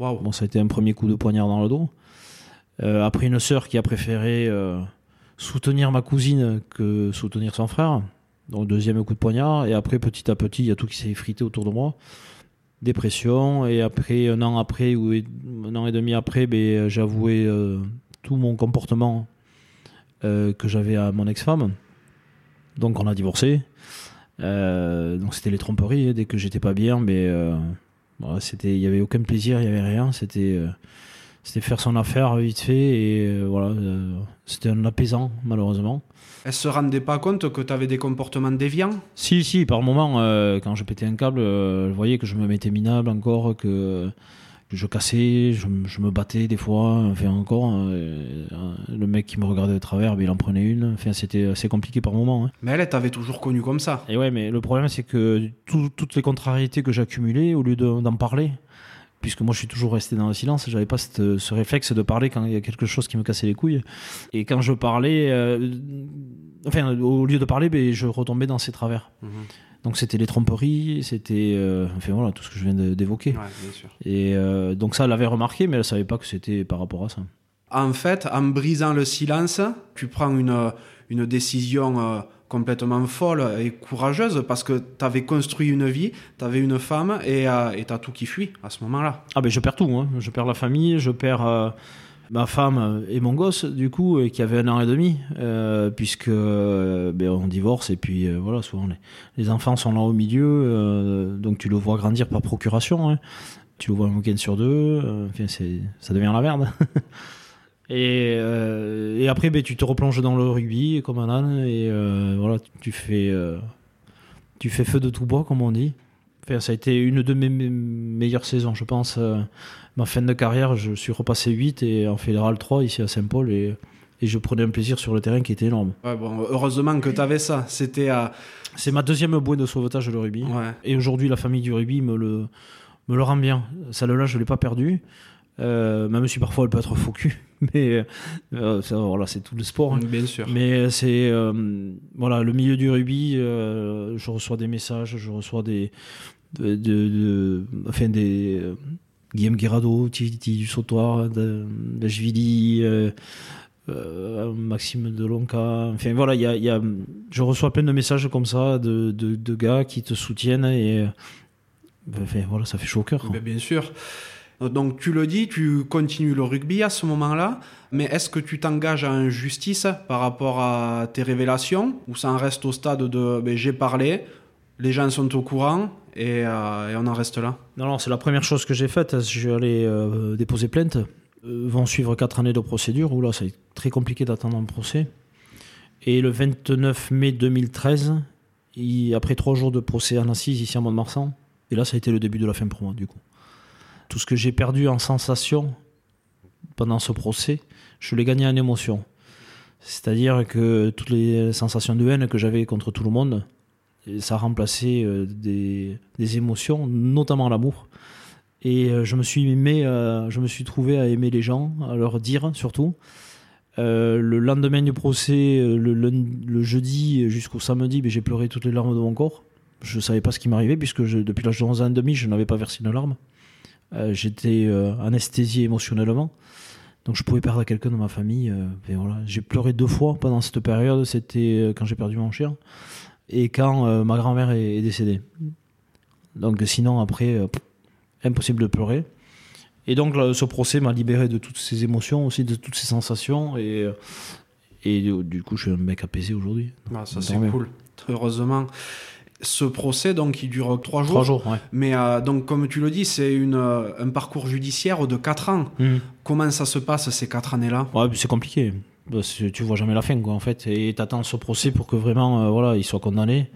Bon, ça a été un premier coup de poignard dans le dos. Euh, après, une sœur qui a préféré euh, soutenir ma cousine que soutenir son frère. Donc, deuxième coup de poignard. Et après, petit à petit, il y a tout qui s'est effrité autour de moi. Dépression. Et après, un an après, ou un an et demi après, ben, avoué euh, tout mon comportement que j'avais à mon ex-femme. Donc, on a divorcé. Donc, c'était les tromperies. hein. Dès que j'étais pas bien, mais. C'était, il y avait aucun plaisir, il y avait rien. C'était, euh, c'était faire son affaire vite fait et euh, voilà, euh, c'était un apaisant malheureusement. Elle se rendait pas compte que tu avais des comportements déviants? Si, si, par moment, quand je pétais un câble, elle voyait que je me mettais minable encore, que je cassais, je, me battais des fois, enfin encore. euh, euh, le mec qui me regardait de travers, ben, il en prenait une. Enfin, c'était assez compliqué par moment. hein. Mais elle, elle t'avait toujours connu comme ça. Et ouais, mais le problème, c'est que tout- toutes les contrariétés que j'accumulais, au lieu de- d'en parler, puisque moi je suis toujours resté dans le silence, j'avais pas cette- ce réflexe de parler quand il y a quelque chose qui me cassait les couilles. Et quand je parlais, euh, enfin, au lieu de parler, ben, je retombais dans ces travers. Mhm. Donc c'était les tromperies, c'était, euh, enfin voilà, tout ce que je viens d'évoquer. Ouais. Et euh, donc ça, elle l'avait remarqué, mais elle savait pas que c'était par rapport à ça. En fait, en brisant le silence, tu prends une, une décision euh, complètement folle et courageuse parce que tu avais construit une vie, tu avais une femme et euh, tu as tout qui fuit à ce moment-là. Ah ben je perds tout, hein. je perds la famille, je perds ma femme et mon gosse du coup qui avait un an et demi euh, puisque euh, ben, on divorce et puis euh, voilà souvent les, les enfants sont là au milieu euh, donc tu le vois grandir par procuration, hein. tu le vois un week-end sur deux, enfin, ça devient la merde. Et, et après, ben, tu te replonges dans le rugby comme un âne et voilà, tu fais, tu fais feu de tout bois, comme on dit. Ça a été une de mes meilleures saisons, je pense. euh, ma fin de carrière, je suis repassé 8 et en fédéral 3 ici à Saint-Paul et, et je prenais un plaisir sur le terrain qui était énorme. Ouais, bon, heureusement que tu avais ça. C'était à. C'est ma deuxième bouée de sauvetage le rugby. Ouais. Et aujourd'hui, la famille du rugby me le, me le rend bien. Celle-là, je ne l'ai pas perdue. Euh, même si parfois elle peut être faux cul. Mais euh, ça, voilà, c'est tout le sport. hein. Bien sûr. Mais c'est euh, voilà le milieu du rugby. je reçois des messages, je reçois des de, de- des euh, Guillaume Guirado, Titi du Sautoir, Jvili, euh, euh, Maxime Delonca. Enfin voilà, il y y a- je reçois plein de messages comme ça de, de, gars qui te soutiennent et euh, enfin, voilà, ça fait chaud au cœur. Ben, bien sûr. Donc tu le dis, tu continues le rugby à ce moment-là, mais est-ce que tu t'engages en justice par rapport à tes révélations ou ça en reste au stade de ben, j'ai parlé, les gens sont au courant et, euh, et on en reste là Non, non, c'est la première chose que j'ai faite. Je suis allé euh, déposer plainte. Euh, vont suivre quatre années de procédure, où là, c'est très compliqué d'attendre un procès. Et le 29 mai 2013, il- après trois jours de procès en assise ici à Mont-de-Marsan, et là, ça a été le début de la fin pour moi, du coup. Tout ce que j'ai perdu en sensation pendant ce procès, je l'ai gagné en émotion. C'est-à-dire que toutes les sensations de haine que j'avais contre tout le monde, ça a remplacé euh, des, des émotions, notamment l'amour. Et euh, je me suis aimé, euh, je me suis trouvé à aimer les gens, à leur dire surtout. Le lendemain du procès, le, jeudi jusqu'au samedi, ben, j'ai pleuré toutes les larmes de mon corps. Je ne savais pas ce qui m'arrivait puisque depuis l'âge de 11 ans et demi, je n'avais pas versé une larme. J'étais euh, anesthésié émotionnellement. Donc je pouvais perdre quelqu'un de ma famille. voilà. J'ai pleuré deux fois pendant cette période. C'était quand j'ai perdu mon chien et quand euh, ma grand-mère est, est décédée. Donc sinon après, euh, pff, impossible de pleurer. Et donc là, ce procès m'a libéré de toutes ces émotions aussi, de toutes ces sensations. Et, euh, et du coup, je suis un mec apaisé aujourd'hui. Ah, ça c'est cool. Heureusement. Ce procès, donc, il dure trois jours. Trois jours, ouais. Mais euh, donc, comme tu le dis, c'est une, un parcours judiciaire de quatre ans. Mhm. Comment ça se passe ces quatre années-là? Ouais, c'est compliqué. Que tu vois jamais la fin, quoi, en fait. Et t'attends ce procès pour que vraiment, euh, voilà, il soit condamné.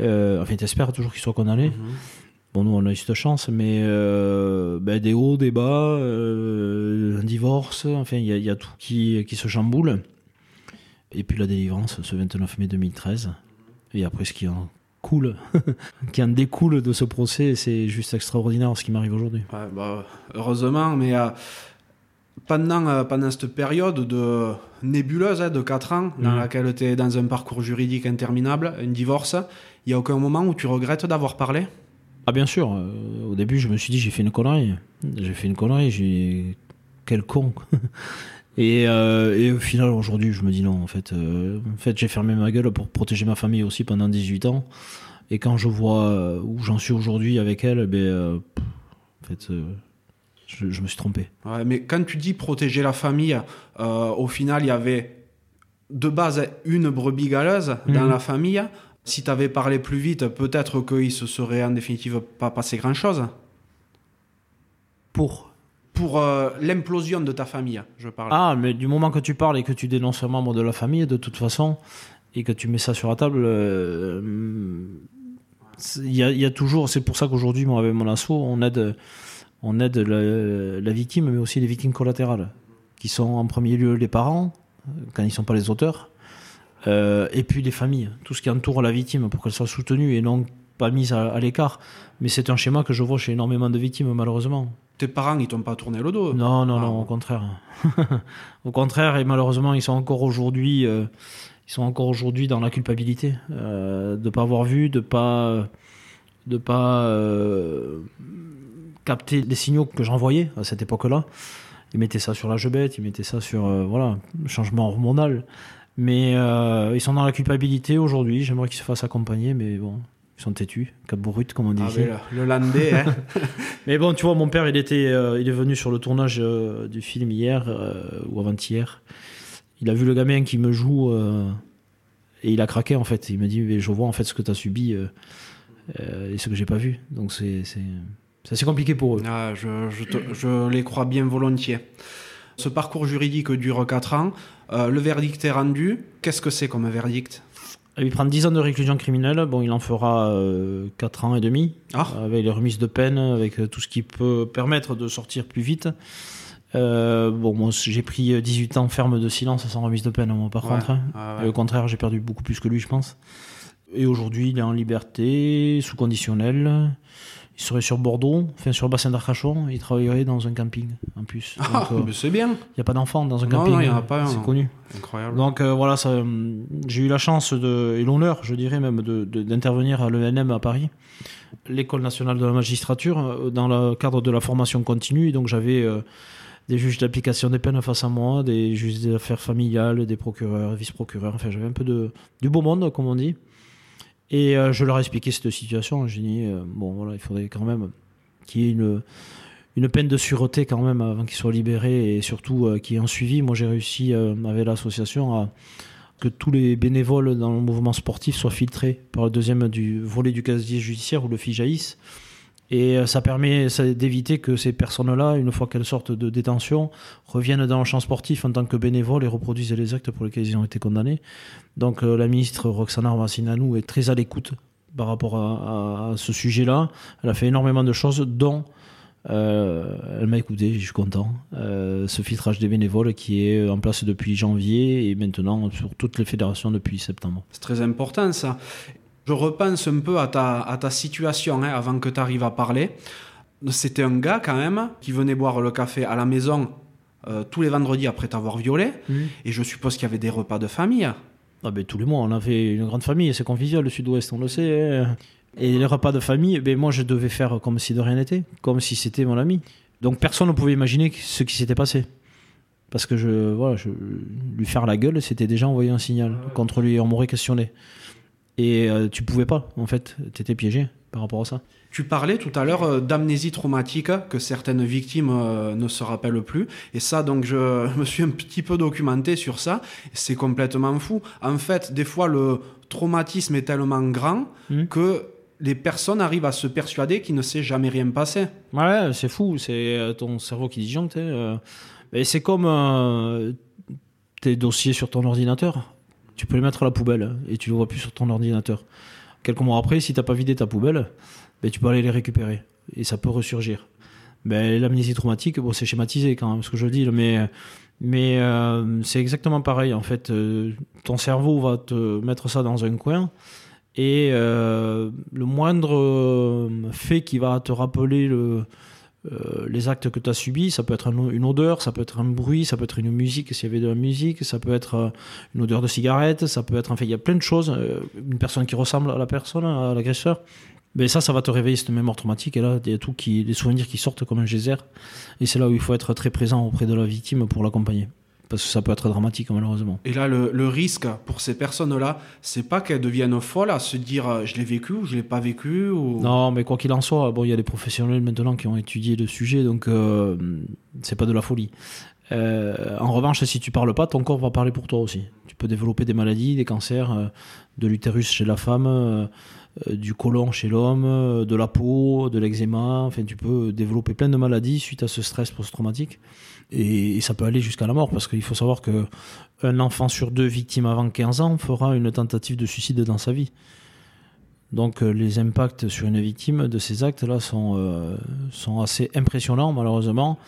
Euh, enfin, t'espères toujours qu'il soit condamné. Mhm. Bon, nous, on a eu cette chance, mais euh, ben, des hauts, des bas, euh, un divorce, enfin, il y, a- il y a tout qui, qui se chamboule. Et puis la délivrance, ce 29 mai 2013. Et après, ce qui en coule, qui en découle de ce procès, c'est juste extraordinaire ce qui m'arrive aujourd'hui. Ouais, bah, heureusement, mais pendant, euh, pendant cette période de nébuleuse hein, de 4 ans, dans laquelle tu es dans un parcours juridique interminable, un divorce, il n'y a aucun moment où tu regrettes d'avoir parlé? Ah bien sûr, euh, au début je me suis dit j'ai fait une connerie. J'ai fait une connerie, j'ai... Quel con. et, euh, et au final aujourd'hui je me dis non, en fait, en fait j'ai fermé ma gueule pour protéger ma famille aussi pendant 18 ans. Et quand je vois où j'en suis aujourd'hui avec elle, ben, euh, pff, en fait, je, je me suis trompé. Ouais, mais quand tu dis protéger la famille, euh, au final, il y avait de base une brebis galeuse dans Mhm. la famille. Si tu avais parlé plus vite, peut-être qu'il se serait en définitive pas passé grand-chose. Pour Pour euh, l'implosion de ta famille, je parle. Ah, mais du moment que tu parles et que tu dénonces un membre de la famille, de toute façon, et que tu mets ça sur la table, euh, c'est- il y, y a toujours. C'est pour ça qu'aujourd'hui, moi, avec mon asso, on aide, on aide la, la victime, mais aussi les victimes collatérales, qui sont en premier lieu les parents, quand ils ne sont pas les auteurs, euh, et puis les familles, tout ce qui entoure la victime pour qu'elle soit soutenue et non pas mise à, à l'écart. Mais c'est un schéma que je vois chez énormément de victimes, malheureusement. Tes parents, ils t'ont pas tourné le dos. Non, non, Ah, non, bon. au contraire. au contraire, et malheureusement, ils sont encore aujourd'hui, euh, ils sont encore aujourd'hui dans la culpabilité euh, de pas avoir vu, de pas, de pas euh, capter les signaux que j'envoyais à cette époque-là. Ils mettaient ça sur la bête, ils mettaient ça sur euh, voilà changement hormonal. Mais euh, ils sont dans la culpabilité aujourd'hui. J'aimerais qu'ils se fassent accompagner, mais bon, ils sont têtus, cap brut comme on dit Ah, ici. le, le landais, hein. Mais bon, tu vois, mon père, il était, euh, il est venu sur le tournage euh, du film hier ou avant-hier. Il a vu le gamin qui me joue et il a craqué en fait. Il me dit, mais je vois en fait ce que tu as subi et ce que j'ai pas vu. Donc c'est c'est assez compliqué pour eux. Ah, je, je te- je les crois bien volontiers. Ce parcours juridique dure 4 ans. Euh, le verdict est rendu. Qu'est-ce que c'est comme verdict? Il prend 10 ans de réclusion criminelle. Bon, il en fera euh, 4 ans et demi Ah, avec les remises de peine, avec euh, tout ce qui peut permettre de sortir plus vite. Euh, bon, moi, j'ai pris 18 ans ferme de silence sans remise de peine, moi, par Ouais. contre. hein. Ah, Et au contraire, j'ai perdu beaucoup plus que lui, je pense. Et aujourd'hui, il est en liberté, sous conditionnel. Il serait sur Bordeaux, enfin sur le bassin d'Arcachon. Il travaillerait dans un camping, en plus. Ah, euh, mais c'est bien. il n'y a pas d'enfants dans un Non, camping. non, il y en a hein. pas. C'est connu. Incroyable. Donc euh, voilà, j'ai eu la chance de, et l'honneur, je dirais même, de- de- d'intervenir à l'ENM à Paris, l'école nationale de la magistrature, euh, dans le cadre de la formation continue. Et donc j'avais euh, des juges d'application des peines face à moi, des juges des affaires familiales, des procureurs, vice-procureurs. Enfin, j'avais un peu de, du beau monde, comme on dit. Et euh, je leur ai expliqué cette situation. J'ai dit, euh, bon, voilà, il faudrait quand même qu'il y ait une, peine de sûreté quand même avant qu'ils soient libérés et surtout euh, qu'il y ait un suivi. Moi, j'ai réussi avec l'association à que tous les bénévoles dans le mouvement sportif soient filtrés par le deuxième du volet du casier judiciaire ou le FIJAIS. Et euh, ça permet d'éviter que ces personnes-là, une fois qu'elles sortent de détention, reviennent dans le champ sportif en tant que bénévoles et reproduisent les actes pour lesquels ils ont été condamnés. Donc euh, la ministre Roxana Ramassinanou est très à l'écoute par rapport à, ce sujet-là. Elle a fait énormément de choses, dont euh, elle m'a écouté, je suis content. Ce filtrage des bénévoles qui est en place depuis janvier et maintenant sur toutes les fédérations depuis septembre. C'est très important ça. Je repense un peu à ta, à ta situation hein, avant que tu arrives à parler. C'était un gars quand même qui venait boire le café à la maison euh, tous les vendredis après t'avoir violé. Et je suppose qu'il y avait des repas de famille. Ah ben, tous les mois, on avait une grande famille, c'est convivial, le sud-ouest, on le sait. hein. Et les repas de famille, ben, moi je devais faire comme si de rien n'était, comme si c'était mon ami. Donc personne ne pouvait imaginer ce qui s'était passé. Parce que je, voilà, je, lui faire la gueule, c'était déjà envoyer un signal contre lui, on m'aurait questionné. Et euh, tu pouvais pas, en fait, t'étais piégé. par rapport à ça. Tu parlais tout à l'heure euh, d'amnésie traumatique que certaines victimes euh, ne se rappellent plus. Et ça, donc, je me suis un petit peu documenté sur ça. C'est complètement fou. En fait, des fois, le traumatisme est tellement grand Mhm. que les personnes arrivent à se persuader qu'il ne s'est jamais rien passé. Ouais, c'est fou, c'est ton cerveau qui disjoncte. Et c'est comme tes dossiers sur ton ordinateur. Tu peux les mettre à la poubelle et tu les vois plus sur ton ordinateur. Quelques mois après, si t'as pas vidé ta poubelle, ben, tu peux aller les récupérer et ça peut ressurgir. Ben, L'amnésie traumatique, bon, c'est schématisé quand même ce que je dis, mais, mais euh, c'est exactement pareil. En fait, euh, ton cerveau va te mettre ça dans un coin et euh, le moindre fait qui va te rappeler le, euh, les actes que tu as subis, ça peut être un- une odeur, ça peut être un bruit, ça peut être une musique s'il y avait de la musique, ça peut être euh, une odeur de cigarette, ça peut être. Enfin, il y a plein de choses. euh, une personne qui ressemble à la personne, à l'agresseur. Mais ça, ça va te réveiller cette mémoire traumatique. Et là, il y a tout qui, des souvenirs qui sortent comme un geyser. Et c'est là où il faut être très présent auprès de la victime pour l'accompagner. Parce que ça peut être dramatique, malheureusement. Et là, le, le risque pour ces personnes-là, c'est pas qu'elles deviennent folles à se dire euh, je l'ai vécu ou je l'ai pas vécu. Ou... Non, mais quoi qu'il en soit, bon, il y a des professionnels maintenant qui ont étudié le sujet, donc euh, c'est pas de la folie. Euh, en revanche, si tu parles pas, ton corps va parler pour toi aussi. Tu peux développer des maladies, des cancers, euh, de l'utérus chez la femme, du côlon chez l'homme, de la peau, de l'eczéma. Enfin, tu peux développer plein de maladies suite à ce stress post-traumatique. Et, et ça peut aller jusqu'à la mort, parce qu'il faut savoir que un enfant sur deux victime avant 15 ans fera une tentative de suicide dans sa vie. Donc euh, les impacts sur une victime de ces actes-là sont, euh, sont assez impressionnants malheureusement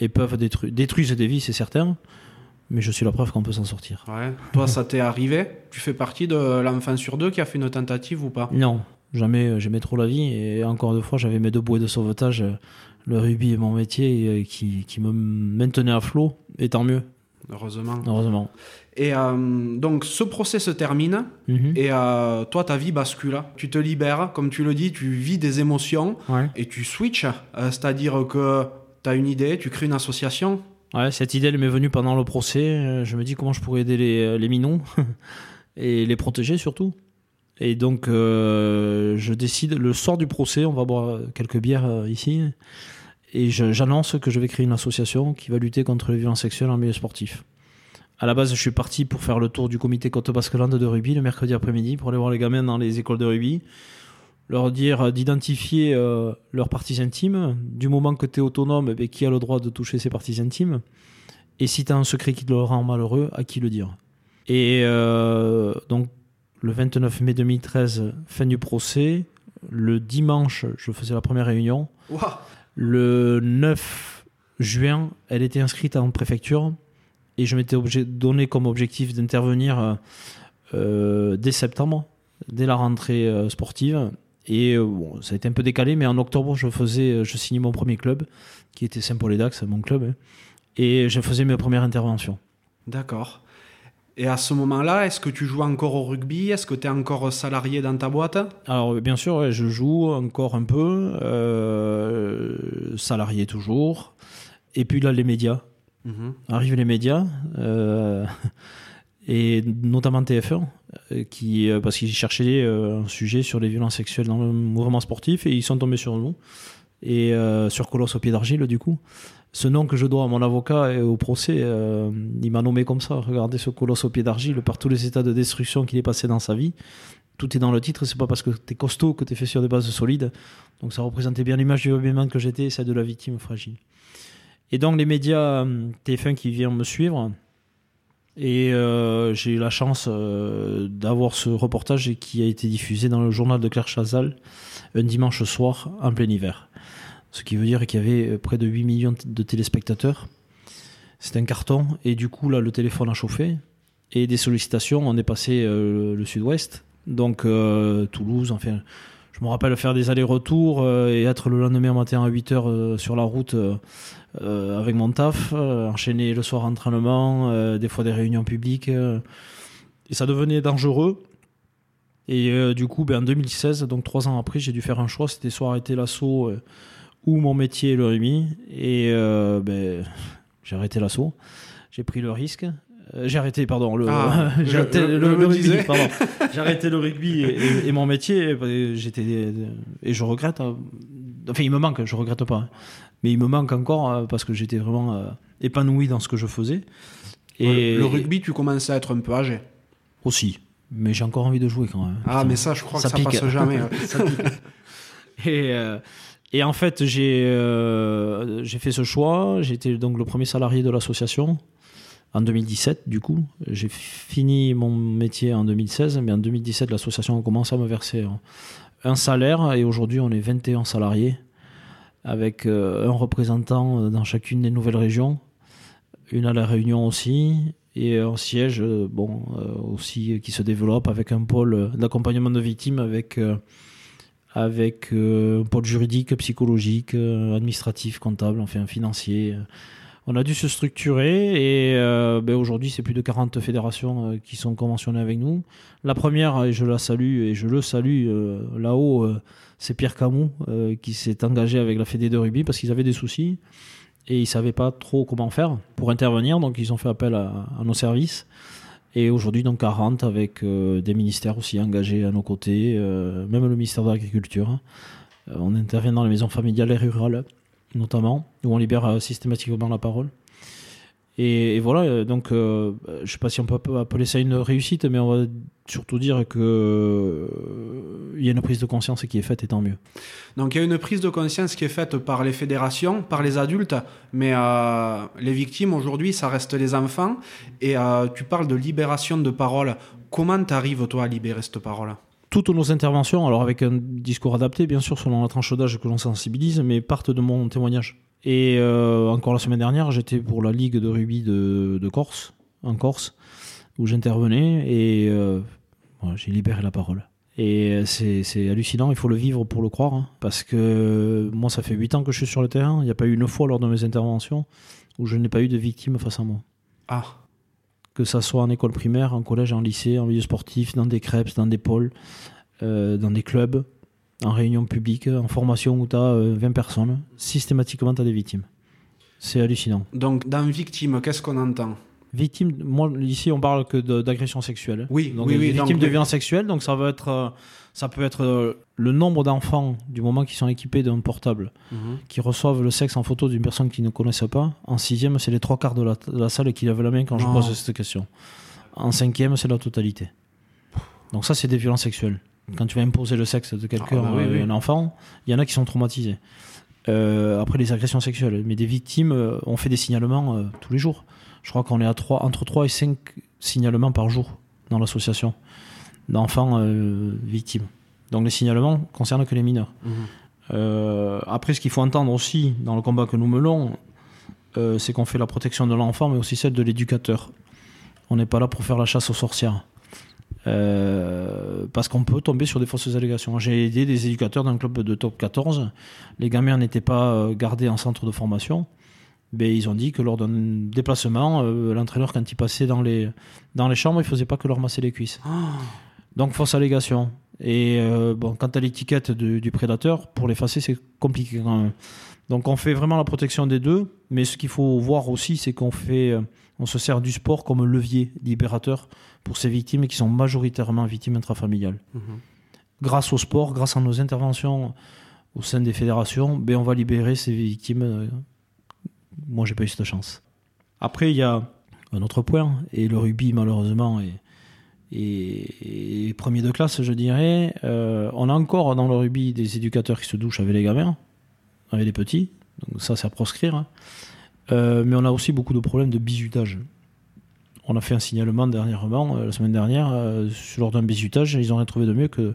et peuvent détruire détruire des vies, c'est certain. Mais je suis la preuve qu'on peut s'en sortir. Ouais. Toi, ça t'est arrivé? Tu fais partie de l'enfant sur deux qui a fait une tentative ou pas? Non, jamais. euh, J'aimais trop la vie et encore deux fois, j'avais mes deux bouées de sauvetage. euh, Le rugby est mon métier et, euh, qui, qui me maintenait à flot. Et tant mieux, Heureusement. heureusement. Et euh, donc, ce procès se termine Mhm. et euh, toi, ta vie bascule. Tu te libères, comme tu le dis, tu vis des émotions Ouais. et tu switches. Euh, C'est-à-dire que tu as une idée, tu crées une association. Ouais, cette idée elle m'est venue pendant le procès. Je me dis comment je pourrais aider les, les minons et les protéger surtout. Et donc, euh, je décide, le soir du procès, on va boire quelques bières euh, ici, et j'annonce que je vais créer une association qui va lutter contre les violences sexuelles en milieu sportif. À la base, je suis parti pour faire le tour du comité Côte Basque-Land de rugby le mercredi après-midi pour aller voir les gamins dans les écoles de rugby, leur dire d'identifier euh, leurs parties intimes, du moment que tu es autonome, eh ben, qui a le droit de toucher ses parties intimes, et si tu as un secret qui te le rend malheureux, à qui le dire? Et donc, le 29 mai 2013, fin du procès. Le dimanche, je faisais la première réunion. Le 9 juin, elle était inscrite en préfecture et je m'étais donné comme objectif d'intervenir euh, euh, dès septembre, dès la rentrée euh, sportive. Et euh, bon, ça a été un peu décalé, mais en octobre, je faisais, je signais mon premier club, qui était Saint-Paul-et-Dax, mon club, hein. et je faisais mes premières interventions. D'accord. Et à ce moment-là, est-ce que tu joues encore au rugby? Est-ce que tu es encore salarié dans ta boîte? Alors, bien sûr, ouais, je joue encore un peu, euh, salarié toujours. Et puis là, les médias. Mhm. Arrivent les médias, euh, et notamment TF1, euh, qui, euh, parce qu'ils cherchaient euh, un sujet sur les violences sexuelles dans le mouvement sportif, et ils sont tombés sur nous, et euh, sur Colosse au pied d'argile, du coup. Ce nom que je dois à mon avocat et au procès, euh, il m'a nommé comme ça. Regardez ce colosse au pied d'argile par tous les états de destruction qu'il est passé dans sa vie. Tout est dans le titre, c'est pas parce que t'es costaud que t'es fait sur des bases solides. Donc ça représentait bien l'image du rugbyman que j'étais, celle de la victime fragile. Et donc les médias euh, TF1 qui viennent me suivre, et euh, j'ai eu la chance d'avoir ce reportage qui a été diffusé dans le journal de Claire Chazal un dimanche soir en plein hiver. Ce qui veut dire qu'il y avait près de 8 millions de téléspectateurs. C'est un carton, et du coup là le téléphone a chauffé, et des sollicitations, on est passé euh, le sud-ouest, donc euh, Toulouse, enfin je me rappelle faire des allers-retours euh, et être le lendemain matin à 8h sur la route euh, euh, avec mon taf, euh, enchaîner le soir entraînement, euh, des fois des réunions publiques. euh, et ça devenait dangereux. Et euh, du coup, ben, en 2016, donc trois ans après, j'ai dû faire un choix. C'était soit arrêter l'assaut ou mon métier le rugby. Et euh, ben, j'ai arrêté l'assaut. J'ai pris le risque. Euh, j'ai arrêté, pardon, le, Ah, j'ai arrêté le, rugby, disais. pardon. J'ai arrêté le rugby et, et- et mon métier. et J'étais et je regrette. hein. Enfin, il me manque, je regrette pas, hein. mais il me manque encore euh, parce que j'étais vraiment épanoui dans ce que je faisais. Et le rugby, tu commençais à être un peu âgé. aussi, mais j'ai encore envie de jouer quand même. Ah, Ça- mais ça, je crois ça que ça pique. passe jamais. hein. Ça pique. et, euh, et en fait, j'ai euh, j'ai fait ce choix. J'étais donc le premier salarié de l'association en 2017, du coup. J'ai fini mon métier en 2016, mais en 2017, l'association a commencé à me verser un, salaire. Et aujourd'hui, on est 21 salariés avec euh, un représentant dans chacune des nouvelles régions, une à la Réunion aussi, et un siège euh, bon, euh, aussi euh, qui se développe avec un pôle euh, d'accompagnement de victimes avec, euh, avec euh, un pôle juridique, psychologique, euh, administratif, comptable, enfin financier. On a dû se structurer et euh, ben, aujourd'hui c'est plus de 40 fédérations euh, qui sont conventionnées avec nous. La première, et je la salue et je le salue euh, là-haut, c'est Pierre Camus qui s'est engagé avec la Fédé de rugby parce qu'ils avaient des soucis et ils ne savaient pas trop comment faire pour intervenir, donc ils ont fait appel à, à nos services. Et aujourd'hui, donc 40 avec euh, des ministères aussi engagés à nos côtés, euh, même le ministère de l'Agriculture. Euh, on intervient dans les maisons familiales et rurales, notamment, où on libère systématiquement la parole. Et, voilà, euh, donc euh, je ne sais pas si on peut appeler ça une réussite, mais on va surtout dire que euh, y a une prise de conscience qui est faite, et tant mieux. Donc il y a une prise de conscience qui est faite par les fédérations, par les adultes, mais les victimes aujourd'hui, ça reste les enfants. Et tu parles de libération de parole. Comment t'arrives toi à libérer cette parole? Toutes nos interventions, alors avec un discours adapté, bien sûr, selon la tranche d'âge que l'on sensibilise, mais partent de mon témoignage. Et euh, encore la semaine dernière, j'étais pour la Ligue de rugby de, Corse, en Corse, où j'intervenais, et euh, j'ai libéré la parole. Et c'est c'est hallucinant, il faut le vivre pour le croire, hein, parce que moi, ça fait 8 ans que je suis sur le terrain, il n'y a pas eu une fois lors de mes interventions où je n'ai pas eu de victime face à moi Ah, que ça soit en école primaire, en collège, en lycée, en milieu sportif, dans des crêpes, dans des pôles, euh, dans des clubs, en réunion publique, en formation où tu as 20 personnes, systématiquement tu as des victimes. C'est hallucinant. donc dans victime, qu'est-ce qu'on entend? Victime, moi ici on parle que d'agression sexuelle. Oui, donc, oui, donc, de oui. violences sexuelles, donc ça va être, euh, ça peut être euh, le nombre d'enfants du moment qui sont équipés d'un portable Mhm. qui reçoivent le sexe en photo d'une personne qu'ils ne connaissent pas. En sixième, c'est les trois quarts de la, de la salle qui lèvent la main quand je pose cette question. En cinquième, c'est la totalité. Donc ça, c'est des violences sexuelles. Quand tu vas imposer le sexe de quelqu'un Ah bah oui. un enfant, il y en a qui sont traumatisés. Euh, après les agressions sexuelles, mais des victimes, euh, on fait des signalements euh, tous les jours. Je crois qu'on est à 3, entre 3 et 5 signalements par jour dans l'association d'enfants euh, victimes. Donc les signalements concernent que les mineurs. Mhm. Euh, après, ce qu'il faut entendre aussi dans le combat que nous menons, euh, c'est qu'on fait la protection de l'enfant, mais aussi celle de l'éducateur. On n'est pas là pour faire la chasse aux sorcières. Euh, parce qu'on peut tomber sur des fausses allégations. J'ai aidé des éducateurs d'un club de top 14. Les gamins n'étaient pas gardés en centre de formation. Mais ils ont dit que lors d'un déplacement, euh, l'entraîneur, quand il passait dans les, dans les chambres, il faisait pas que leur masser les cuisses. Ah, Donc fausse allégation. Et euh, bon, quant à l'étiquette du, du prédateur, pour l'effacer, c'est compliqué quand même. Donc on fait vraiment la protection des deux, mais ce qu'il faut voir aussi, c'est qu'on fait, euh, on se sert du sport comme levier libérateur pour ces victimes qui sont majoritairement victimes intrafamiliales. mhm. Grâce au sport, grâce à nos interventions au sein des fédérations, ben on va libérer ces victimes. Moi, j'ai pas eu cette chance. Après, il y a un autre point, et le rugby, malheureusement, est, premier de classe, je dirais. Euh, on a encore dans le rugby des éducateurs qui se douchent avec les gamins, avec les petits. Donc ça, c'est à proscrire. hein. Euh, mais on a aussi beaucoup de problèmes de bizutage. On a fait un signalement dernièrement, euh, la semaine dernière, lors d'un bizutage. Ils ont rien trouvé de mieux que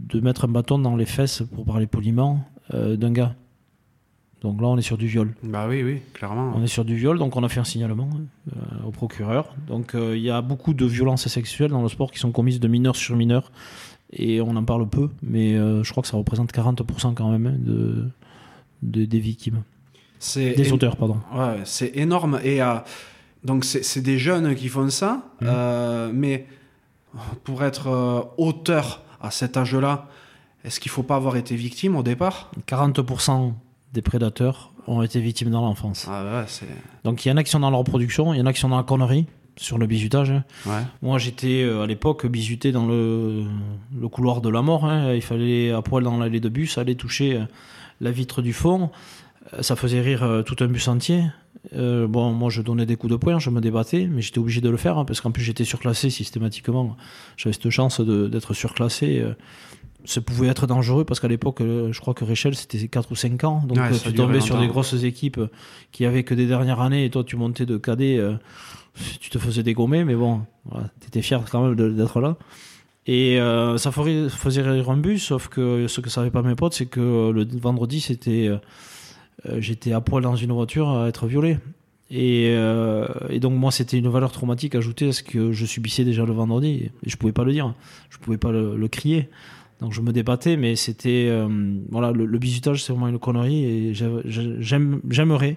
de mettre un bâton dans les fesses, pour parler poliment, d'un gars. Donc là, on est sur du viol. Bah oui, oui, clairement. On est sur du viol, donc on a fait un signalement euh, au procureur. Donc euh, il y a beaucoup de violences sexuelles dans le sport qui sont commises de mineurs sur mineurs. Et on en parle peu, mais euh, je crois que ça représente 40% quand même hein, de, de- des victimes. C'est Des auteurs, pardon. Ouais, c'est énorme. Et donc, c'est des jeunes qui font ça. Euh, mais pour être auteur à cet âge-là, est-ce qu'il faut pas avoir été victime au départ? 40% des prédateurs ont été victimes dans l'enfance. Ah ouais. Donc il y en a qui sont dans la reproduction, il y en a qui sont dans la connerie. sur le bizutage. hein. Ouais. Moi, j'étais euh, à l'époque bizuté dans le, le couloir de la mort. hein. Il fallait, à poil dans l'allée de bus, aller toucher euh, la vitre du fond. Euh, Ça faisait rire euh, tout un bus entier. Euh, bon, moi, je donnais des coups de poing, je me débattais, mais j'étais obligé de le faire hein, parce qu'en plus, j'étais surclassé systématiquement. J'avais cette chance d'être surclassé. euh. Ça pouvait être dangereux parce qu'à l'époque, euh, je crois que Réchel, c'était 4 ou 5 ans. Donc, Ouais, tu tombais sur des grosses équipes qui avaient que des dernières années et toi, tu montais de cadet. tu te faisais dégommer, mais bon, voilà, t'étais fier quand même d'être là. Et euh, ça faisait rire un bus, sauf que ce que savaient pas mes potes, c'est que le vendredi, c'était, j'étais à poil dans une voiture à être violé. Et, euh, et donc moi, c'était une valeur traumatique ajoutée à ce que je subissais déjà le vendredi. Et je pouvais pas le dire, je pouvais pas le, crier. Donc je me débattais, mais c'était euh, voilà, le, le bizutage, c'est vraiment une connerie. Et j'ai- j'ai- j'aime- j'aimerais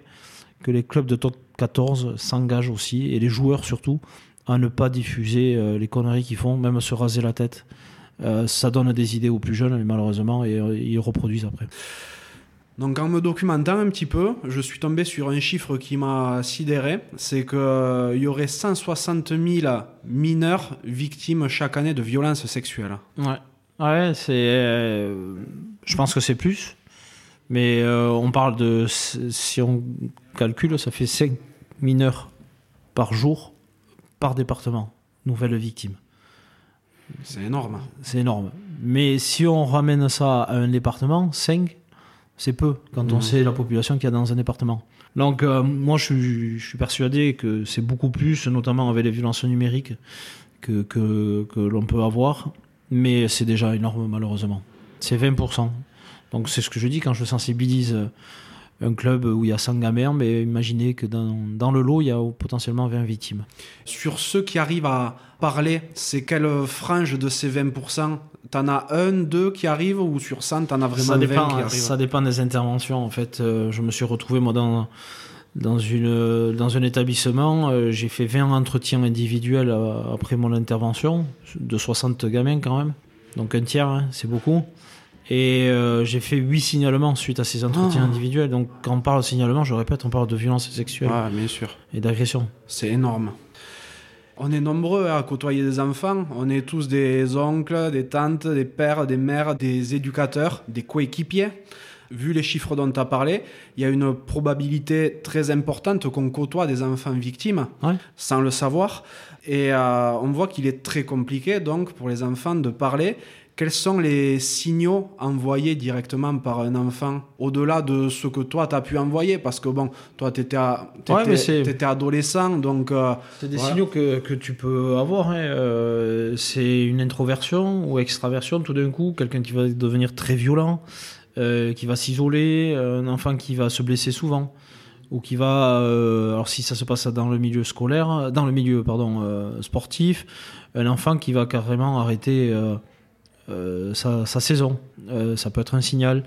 que les clubs de top 14 s'engagent aussi, et les joueurs surtout, à ne pas diffuser euh, les conneries qu'ils font, même se raser la tête. Euh, ça donne des idées aux plus jeunes, mais malheureusement, euh, ils reproduisent après. Donc en me documentant un petit peu, je suis tombé sur un chiffre qui m'a sidéré, c'est qu'il y aurait 160 000 mineurs victimes chaque année de violences sexuelles. Ouais, ouais c'est. euh, je pense que c'est plus. Mais euh, on parle de. Si on calcule, ça fait 5 mineurs par jour, par département, nouvelles victimes. C'est énorme. C'est énorme. Mais si on ramène ça à un département, 5, c'est peu quand on Mhm. sait la population qu'il y a dans un département. Donc euh, moi je suis, je suis persuadé que c'est beaucoup plus, notamment avec les violences numériques, que, que, que l'on peut avoir. Mais c'est déjà énorme malheureusement. C'est 20%. Donc c'est ce que je dis quand je sensibilise euh, un club où il y a 100 gamins, mais imaginez que dans, dans le lot, il y a potentiellement 20 victimes. Sur ceux qui arrivent à parler, c'est quelle frange de ces 20% T'en as un, deux qui arrivent ou sur 100, t'en as vraiment ça 20 dépend, qui arrivent ça dépend des interventions. En fait, Euh, je me suis retrouvé moi dans dans une dans un établissement. euh, J'ai fait 20 entretiens individuels euh, après mon intervention de 60 gamins quand même. Donc un tiers, hein, c'est beaucoup. Et j'ai fait 8 signalements suite à ces entretiens Ah. individuels. Donc quand on parle de signalement, je répète, on parle de violence sexuelle bien sûr. et d'agression. C'est énorme. On est nombreux à côtoyer des enfants. On est tous des oncles, des tantes, des pères, des mères, des éducateurs, des coéquipiers. Vu les chiffres dont tu as parlé, il y a une probabilité très importante qu'on côtoie des enfants victimes Ouais. sans le savoir. Et euh, on voit qu'il est très compliqué donc pour les enfants de parler. Quels sont les signaux envoyés directement par un enfant au-delà de ce que toi tu as pu envoyer? Parce que bon, toi tu étais, Ouais, adolescent donc. euh, C'est des Voilà. signaux que, que tu peux avoir. hein. Euh, c'est une introversion ou extraversion tout d'un coup, quelqu'un qui va devenir très violent, euh, qui va s'isoler, un enfant qui va se blesser souvent, ou qui va, euh, alors si ça se passe dans le milieu scolaire, dans le milieu pardon euh, sportif, un enfant qui va carrément arrêter euh, sa, sa saison. Euh, ça peut être un signal.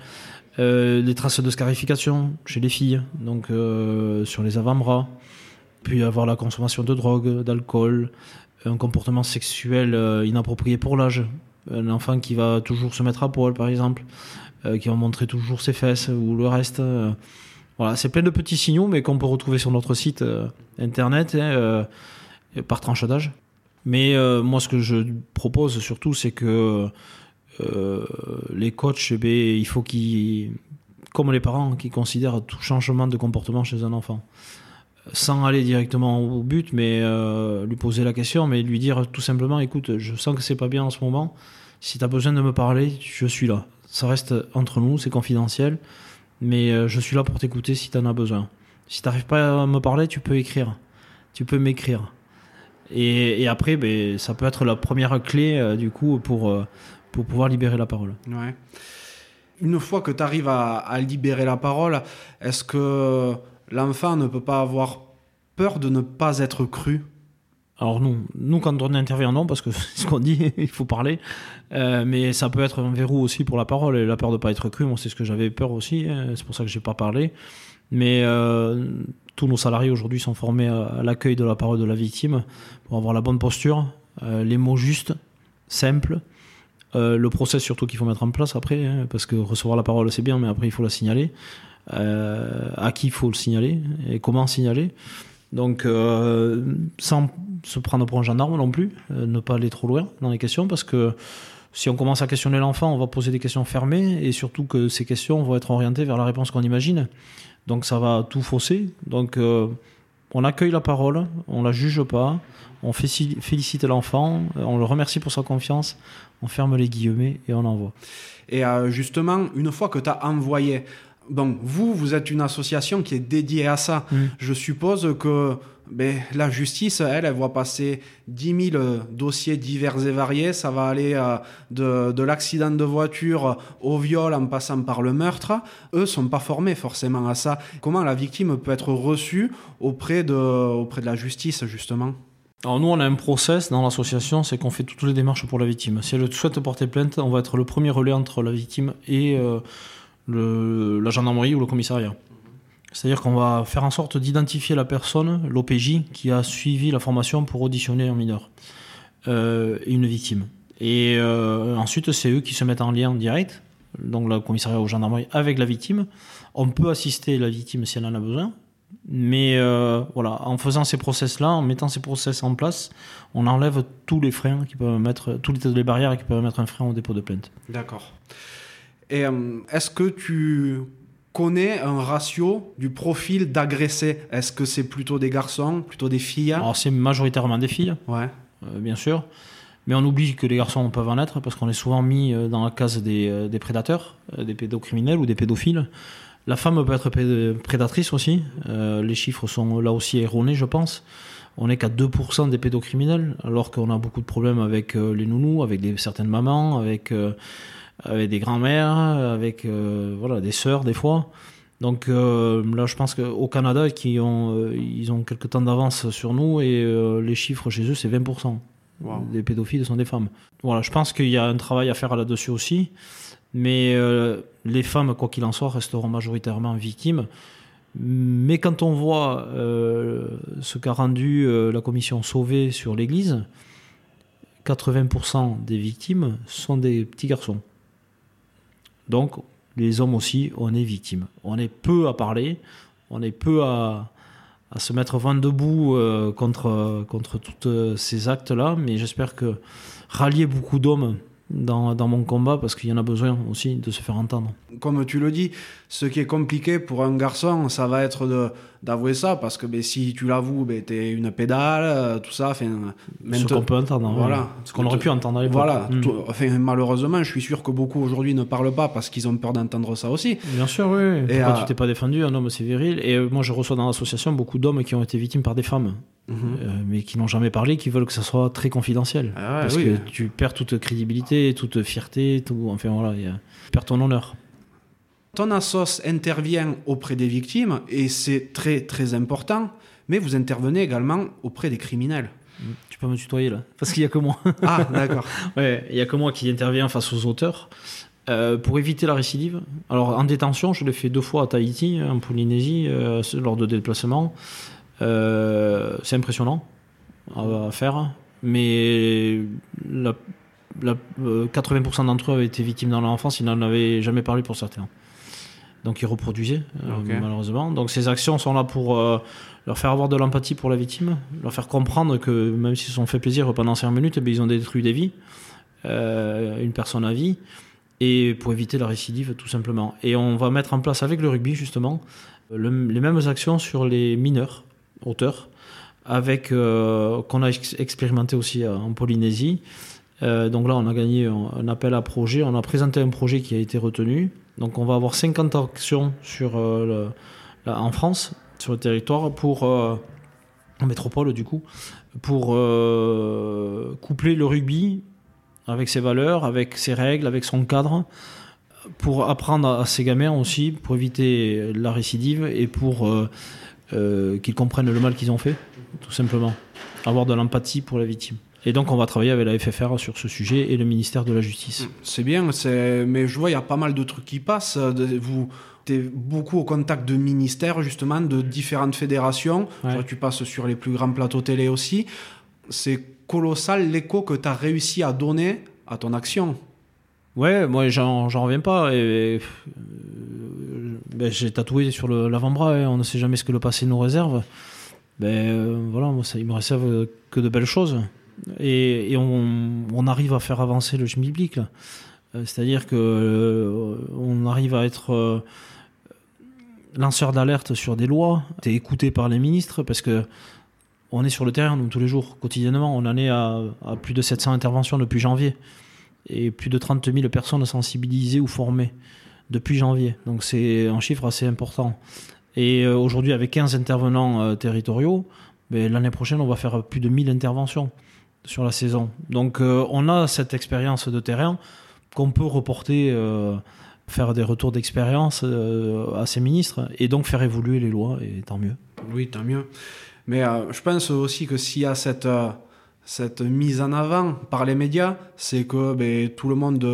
Euh, les traces de scarification chez les filles, donc euh, sur les avant-bras puis avoir la consommation de drogue, d'alcool, un comportement sexuel euh, inapproprié pour l'âge. Un enfant qui va toujours se mettre à poil, par exemple, euh, qui va montrer toujours ses fesses ou le reste. euh. voilà, c'est plein de petits signaux, mais qu'on peut retrouver sur notre site euh, internet hein, euh, par tranche d'âge. Mais euh, moi, ce que je propose surtout, c'est que euh, les coachs, eh bien, il faut qu'ils, comme les parents, qui considèrent tout changement de comportement chez un enfant sans aller directement au but, mais euh, lui poser la question, mais lui dire tout simplement, écoute, je sens que c'est pas bien en ce moment. Si tu as besoin de me parler, je suis là. Ça reste entre nous, c'est confidentiel, mais je suis là pour t'écouter si tu en as besoin. Si tu n'arrives pas à me parler, tu peux écrire. Tu peux m'écrire. Et, et après, ben, ça peut être la première clé, euh, du coup, pour, euh, pour pouvoir libérer la parole. Ouais. Une fois que tu arrives à, à libérer la parole, est-ce que l'enfant ne peut pas avoir peur de ne pas être cru? Alors nous, nous quand on intervient, non, parce que c'est ce qu'on dit, il faut parler. Euh, mais ça peut être un verrou aussi pour la parole et la peur de ne pas être cru. Moi, c'est ce que j'avais peur aussi. hein, c'est pour ça que j'ai pas parlé. Mais tous nos salariés aujourd'hui sont formés à l'accueil de la parole de la victime pour avoir la bonne posture, euh, les mots justes, simples. Euh, le process surtout qu'il faut mettre en place après, hein, parce que recevoir la parole c'est bien, mais après il faut la signaler. Euh, à qui il faut le signaler et comment signaler. Donc, sans, se prendre pour un gendarme non plus, ne pas aller trop loin dans les questions, parce que si on commence à questionner l'enfant, on va poser des questions fermées, et surtout que ces questions vont être orientées vers la réponse qu'on imagine. Donc ça va tout fausser. Donc on accueille la parole, on la juge pas, on félicite l'enfant, on le remercie pour sa confiance, on ferme les guillemets et on envoie. Et justement, une fois que tu as envoyé, Bon, vous, vous êtes une association qui est dédiée à ça. Mm. Je suppose que ben, la justice, elle, elle va passer 10 000 dossiers divers et variés. Ça va aller euh, de, de l'accident de voiture au viol en passant par le meurtre. Eux sont pas formés forcément à ça. Comment la victime peut être reçue auprès de, auprès de la justice, justement? Alors nous, on a un process dans l'association, c'est qu'on fait toutes les démarches pour la victime. Si elle souhaite porter plainte, on va être le premier relais entre la victime et... Euh, la gendarmerie ou le commissariat. C'est-à-dire qu'on va faire en sorte d'identifier la personne, l'OPJ, qui a suivi la formation pour auditionner un mineur euh, une victime. Et euh, ensuite, c'est eux qui se mettent en lien direct, donc le commissariat ou gendarmerie, avec la victime. On peut assister la victime si elle en a besoin, mais euh, voilà, en faisant ces process-là, en mettant ces process en place, on enlève tous les freins qui peuvent mettre, toutes les barrières qui peuvent mettre un frein au dépôt de plainte. D'accord. Et euh, est-ce que tu connais un ratio du profil d'agressé? Est-ce que c'est plutôt des garçons, plutôt des filles? Alors c'est majoritairement des filles, ouais. Euh, bien sûr. Mais on oublie que les garçons peuvent en être parce qu'on est souvent mis euh, dans la case des, des prédateurs, des pédocriminels ou des pédophiles. La femme peut être prédatrice aussi. les chiffres sont là aussi erronés, je pense. On n'est qu'à 2% des pédocriminels, alors qu'on a beaucoup de problèmes avec les nounous, avec des, certaines mamans, avec avec des grands-mères, avec euh, voilà, des sœurs des fois. Donc euh, là, je pense qu'au Canada, qui ont, euh, ils ont quelques temps d'avance sur nous et les chiffres chez eux, c'est 20%. Des pédophiles sont des femmes. Voilà, je pense qu'il y a un travail à faire là-dessus aussi. Mais les femmes, quoi qu'il en soit, resteront majoritairement victimes. Mais quand on voit ce qu'a rendu la commission Sauvé sur l'Église, 80% des victimes sont des petits garçons. Donc, les hommes aussi, on est victime. On est peu à parler, on est peu à, se mettre vent debout euh, contre, contre tous ces actes-là, mais j'espère que rallier beaucoup d'hommes dans, dans, mon combat parce qu'il y en a besoin aussi de se faire entendre. Comme tu le dis, ce qui est compliqué pour un garçon, ça va être d'avouer ça parce que ben, si tu l'avoues, ben, t'es une pédale, euh, tout ça. ce qu'on peut entendre, voilà. Ce qu'on aurait pu entendre à Voilà. Hmm. enfin, malheureusement, je suis sûr que beaucoup aujourd'hui ne parlent pas parce qu'ils ont peur d'entendre ça aussi. Bien sûr, oui. Et Pourquoi tu t'es pas défendu Un homme, c'est viril. Et euh, moi, je reçois dans l'association beaucoup d'hommes qui ont été victimes par des femmes. Mhm. Euh, mais qui n'ont jamais parlé, qui veulent que ça soit très confidentiel. Ah parce que tu perds toute crédibilité, toute fierté, tout. Enfin voilà, tu perds ton honneur. Ton assos intervient auprès des victimes et c'est très très important, mais vous intervenez également auprès des criminels. Tu peux me tutoyer là, parce qu'il n'y a que moi. Ah, d'accord. ouais, il n'y a que moi qui intervient face aux auteurs. Euh, pour éviter la récidive, alors en détention, je l'ai fait deux fois à Tahiti, en Polynésie, euh, lors de déplacements. Euh, c'est impressionnant à, faire, mais la, 80% d'entre eux avaient été victimes dans l'enfance, ils n'en avaient jamais parlé pour certains. Donc ils reproduisaient, euh, malheureusement. Donc ces actions sont là pour euh, leur faire avoir de l'empathie pour la victime, leur faire comprendre que même s'ils se sont fait plaisir pendant 5 minutes, eh ils ont détruit des vies, une personne à vie, et pour éviter la récidive tout simplement. Et on va mettre en place avec le rugby justement les mêmes actions sur les mineurs auteur, avec euh, qu'on a expérimenté aussi euh, en Polynésie. Euh, donc là, on a gagné un, appel à projet. On a présenté un projet qui a été retenu. Donc on va avoir 50 actions sur, en France, sur le territoire, pour en métropole du coup, pour coupler le rugby avec ses valeurs, avec ses règles, avec son cadre, pour apprendre à ces gamins aussi, pour éviter la récidive et pour euh, qu'ils comprennent le mal qu'ils ont fait, tout simplement. Avoir de l'empathie pour la victime. Et donc, on va travailler avec la FFR sur ce sujet et le ministère de la Justice. C'est bien, mais je vois, il y a pas mal de trucs qui passent. Vous êtes beaucoup au contact de ministères, justement, de différentes fédérations. tu passes sur les plus grands plateaux télé aussi. C'est colossal l'écho que tu as réussi à donner à ton action. Ouais, moi j'en reviens pas. Et, ben, j'ai tatoué sur l'avant-bras, hein. on ne sait jamais ce que le passé nous réserve. ben voilà, moi, ça, ils me réservent que de belles choses. Et, on, arrive à faire avancer le biblique. C'est-à-dire que on arrive à être lanceur d'alerte sur des lois, t'es écouté par les ministres parce que on est sur le terrain tous les jours, quotidiennement. On en est à, plus de 700 interventions depuis janvier et plus de 30 000 personnes sensibilisées ou formées depuis janvier. Donc c'est un chiffre assez important. Et euh, aujourd'hui, avec 15 intervenants euh, territoriaux, ben, l'année prochaine, on va faire plus de 1000 interventions sur la saison. Donc euh, on a cette expérience de terrain qu'on peut reporter faire des retours d'expérience euh, à ces ministres et donc faire évoluer les lois, et tant mieux. Oui, tant mieux. Mais euh, je pense aussi que s'il y a cette, euh, cette mise en avant par les médias, c'est que ben, tout le monde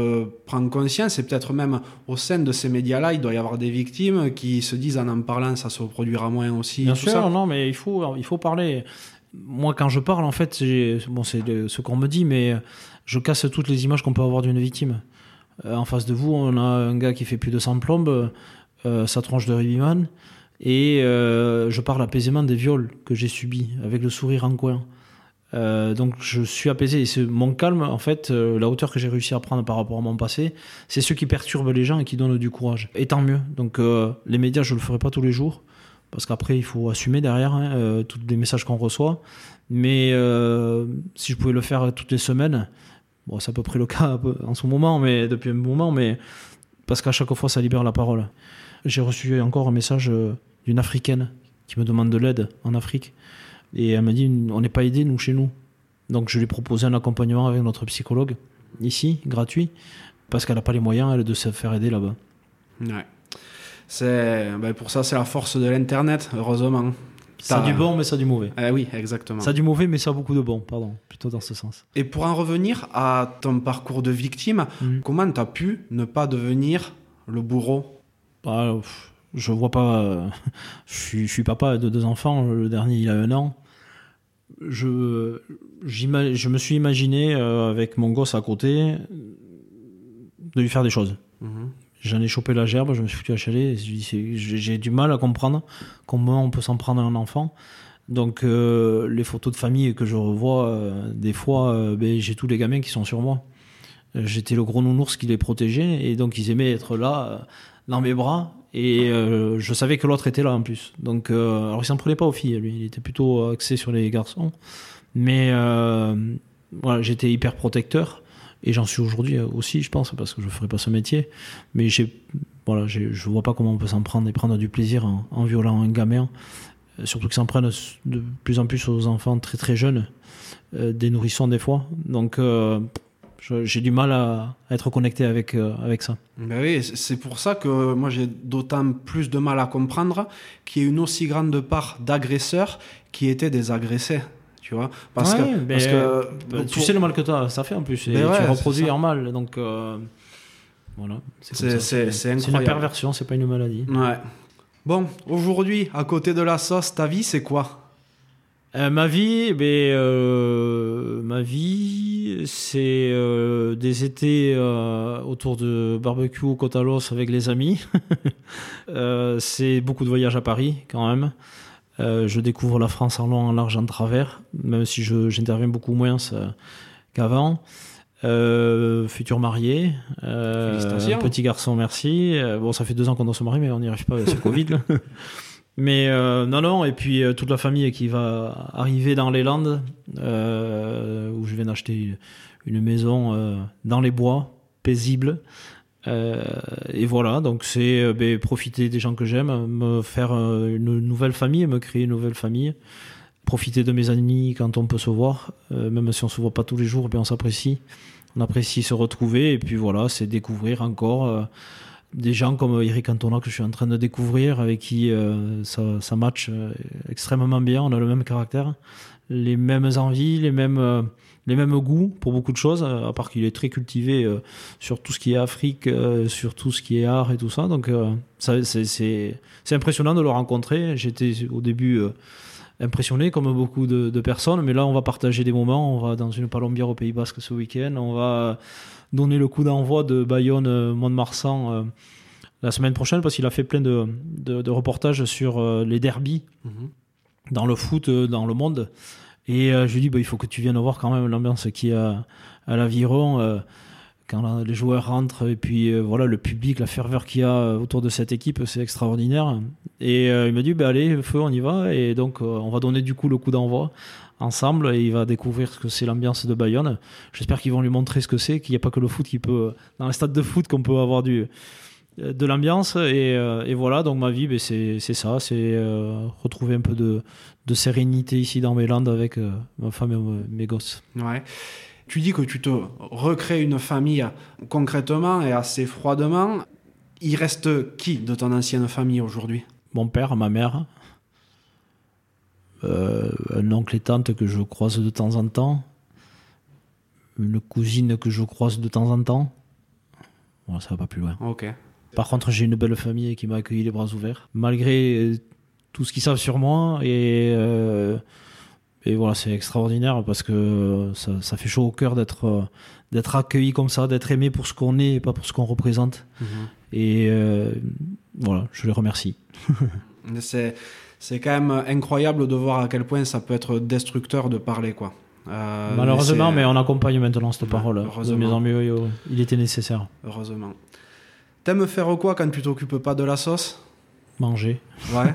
prend conscience, et peut-être même au sein de ces médias-là, il doit y avoir des victimes qui se disent en en parlant, ça se reproduira moins aussi. Bien sûr, non, mais il faut, il faut parler. Moi, quand je parle, en fait, bon, c'est ce qu'on me dit, mais je casse toutes les images qu'on peut avoir d'une victime. Euh, en face de vous, on a un gars qui fait plus de 100 plombes, euh, sa tronche de rugbyman, et euh, je parle apaisément des viols que j'ai subis, avec le sourire en coin. donc je suis apaisé. Et mon calme, en fait, la hauteur que j'ai réussi à prendre par rapport à mon passé, c'est ce qui perturbe les gens et qui donne du courage. Et tant mieux. Donc les médias, je le ferai pas tous les jours, parce qu'après, il faut assumer derrière hein, tous les messages qu'on reçoit. Mais si je pouvais le faire toutes les semaines, Bon, c'est à peu près le cas en ce moment, mais depuis un moment, mais parce qu'à chaque fois, ça libère la parole. J'ai reçu encore un message euh, d'une Africaine qui me demande de l'aide en Afrique. Et elle m'a dit on n'est pas aidé, nous, chez nous. Donc je lui ai proposé un accompagnement avec notre psychologue, ici, gratuit, parce qu'elle n'a pas les moyens, elle, de se faire aider là-bas. Ouais. C'est, ben pour ça, c'est la force de l'Internet, heureusement. Ça a du bon, mais ça a du mauvais. Eh oui, exactement. Ça a du mauvais, mais ça a beaucoup de bon, pardon, plutôt dans ce sens. Et pour en revenir à ton parcours de victime, mhm. comment tu as pu ne pas devenir le bourreau? Bah, Je vois pas. Euh, je, suis, je suis papa de deux enfants, le dernier il a un an. Je, je me suis imaginé, euh, avec mon gosse à côté, de lui faire des choses. Mhm. J'en ai chopé la gerbe, je me suis foutu à chalet. J'ai du mal à comprendre comment on peut s'en prendre à un enfant. Donc euh, les photos de famille que je revois, euh, des fois, euh, ben, j'ai tous les gamins qui sont sur moi. J'étais le gros nounours qui les protégeait et donc ils aimaient être là, dans mes bras. Et je savais que l'autre était là en plus. Donc, alors il s'en prenait pas aux filles, lui, il était plutôt axé sur les garçons. Mais voilà, j'étais hyper protecteur. Et j'en suis aujourd'hui aussi, je pense, parce que je ne ferai pas ce métier. Mais je ne vois pas comment on peut s'en prendre et prendre du plaisir en, violant un gamin. Euh, surtout qu'ils s'en prennent de plus en plus aux enfants très très jeunes, euh, des nourrissons des fois. Donc euh, j'ai du mal à, être connecté avec, avec ça. Ben oui, c'est pour ça que moi j'ai d'autant plus de mal à comprendre qu'il y ait une aussi grande part d'agresseurs qui étaient des agressés tu vois. Parce que, parce que bah, tu sais le mal que as, ça fait en plus et ben tu reproduis en mal donc euh, voilà c'est une perversion c'est pas une maladie. Ouais. Bon aujourd'hui à côté de la sauce ta vie c'est quoi? Euh, ma vie, ben, euh, ma vie, c'est euh, des étés autour de barbecue au Cotalos avec les amis. c'est beaucoup de voyages à Paris quand même. Euh, je découvre la France en long, en large, en travers, même si j'interviens beaucoup moins qu'avant. Euh, futur marié, euh, petit garçon, merci. bon, ça fait deux ans qu'on doit se marier, mais on n'y arrive pas avec ce Covid. Mais non, non, et puis toute la famille qui va arriver dans les Landes, où je viens d'acheter une maison dans les bois, paisible, euh, et voilà, donc c'est euh, ben, profiter des gens que j'aime, me faire euh, une nouvelle famille, me créer une nouvelle famille, profiter de mes amis quand on peut se voir, même si on se voit pas tous les jours, ben on s'apprécie, on apprécie se retrouver, et puis voilà, c'est découvrir encore des gens comme Eric Cantona que je suis en train de découvrir, avec qui ça, ça match extrêmement bien, on a le même caractère, les mêmes envies, les mêmes les mêmes goûts pour beaucoup de choses, euh, à part qu'il est très cultivé euh, sur tout ce qui est Afrique, euh, sur tout ce qui est art et tout ça. Donc c'est impressionnant de le rencontrer. J'étais au début impressionné comme beaucoup de, personnes, mais là on va partager des moments. On va dans une palombière au Pays Basque ce week-end. On va donner le coup d'envoi de Bayonne Mont-de-Marsan la semaine prochaine parce qu'il a fait plein de, de, reportages sur les derbies. Mhm. dans le foot, dans le monde. Et je lui dis, bah, il faut que tu viennes voir quand même l'ambiance qui y a à l'aviron quand les joueurs rentrent et puis voilà le public, la ferveur qu'il y a autour de cette équipe, c'est extraordinaire. Et il m'a dit bah allez feu on y va et donc on va donner du coup le coup d'envoi ensemble et il va découvrir ce que c'est l'ambiance de Bayonne. J'espère qu'ils vont lui montrer ce que c'est, qu'il n'y a pas que le foot qui peut, dans les stades de foot, qu'on peut avoir du, de l'ambiance. Et, euh, et, voilà, donc ma vie, ben, c'est ça, c'est euh, retrouver un peu de, de, sérénité ici dans mes landes avec euh, ma femme et mes gosses. Ouais. Tu dis que tu te recrées une famille concrètement et assez froidement. Il reste qui de ton ancienne famille aujourd'hui? Mon père, ma mère, euh, un oncle et tante que je croise de temps en temps, une cousine que je croise de temps en temps. Bon, ça va pas plus loin. Ok. Par contre, j'ai une belle famille qui m'a accueilli les bras ouverts, malgré euh, tout ce qu'ils savent sur moi. Et, euh, et voilà, c'est extraordinaire parce que ça, ça, fait chaud au cœur d'être d'être accueilli comme ça, d'être aimé pour ce qu'on est et pas pour ce qu'on représente. Mhm. Et voilà, je les remercie. c'est c'est quand même incroyable de voir à quel point ça peut être destructeur de parler quoi. Euh, Malheureusement, mais, on accompagne maintenant cette parole. Heureusement. il était nécessaire. Heureusement. T'aimes faire quoi quand tu t'occupes pas de la sauce? Manger. Ouais.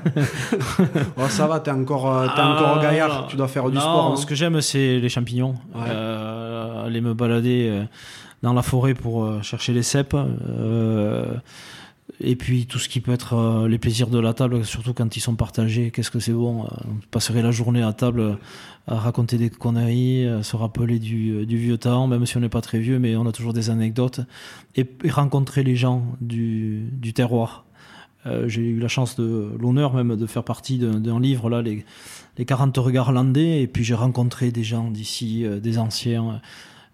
ça va, t'es encore, euh, es encore gaillard, tu dois faire du sport. Hein. Ce que j'aime, c'est les champignons. Euh, aller me balader dans la forêt pour chercher les cèpes. Et puis tout ce qui peut être euh, les plaisirs de la table, surtout quand ils sont partagés, qu'est-ce que c'est bon. Euh, on passerait la journée à table euh, à raconter des conneries, à se rappeler du, vieux temps, même si on n'est pas très vieux, mais on a toujours des anecdotes. Et, rencontrer les gens du, du terroir. J'ai eu la chance, de l'honneur même de faire partie d'un livre, là, les, les 40 regards landais, et puis j'ai rencontré des gens d'ici, des anciens.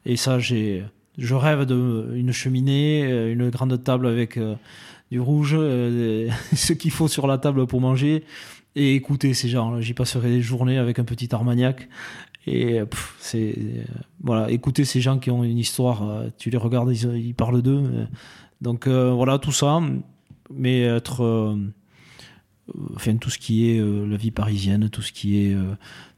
Et ça, j'ai, je rêve d'une cheminée, une grande table avec rouge, euh, ce qu'il faut sur la table pour manger, et écouter ces gens. J'y passerai des journées avec un petit armagnac. Et c'est voilà, écouter ces gens qui ont une histoire, euh, tu les regardes, ils, parlent d'eux. Euh. Donc voilà, tout ça, mais être enfin tout ce qui est la vie parisienne, tout ce qui est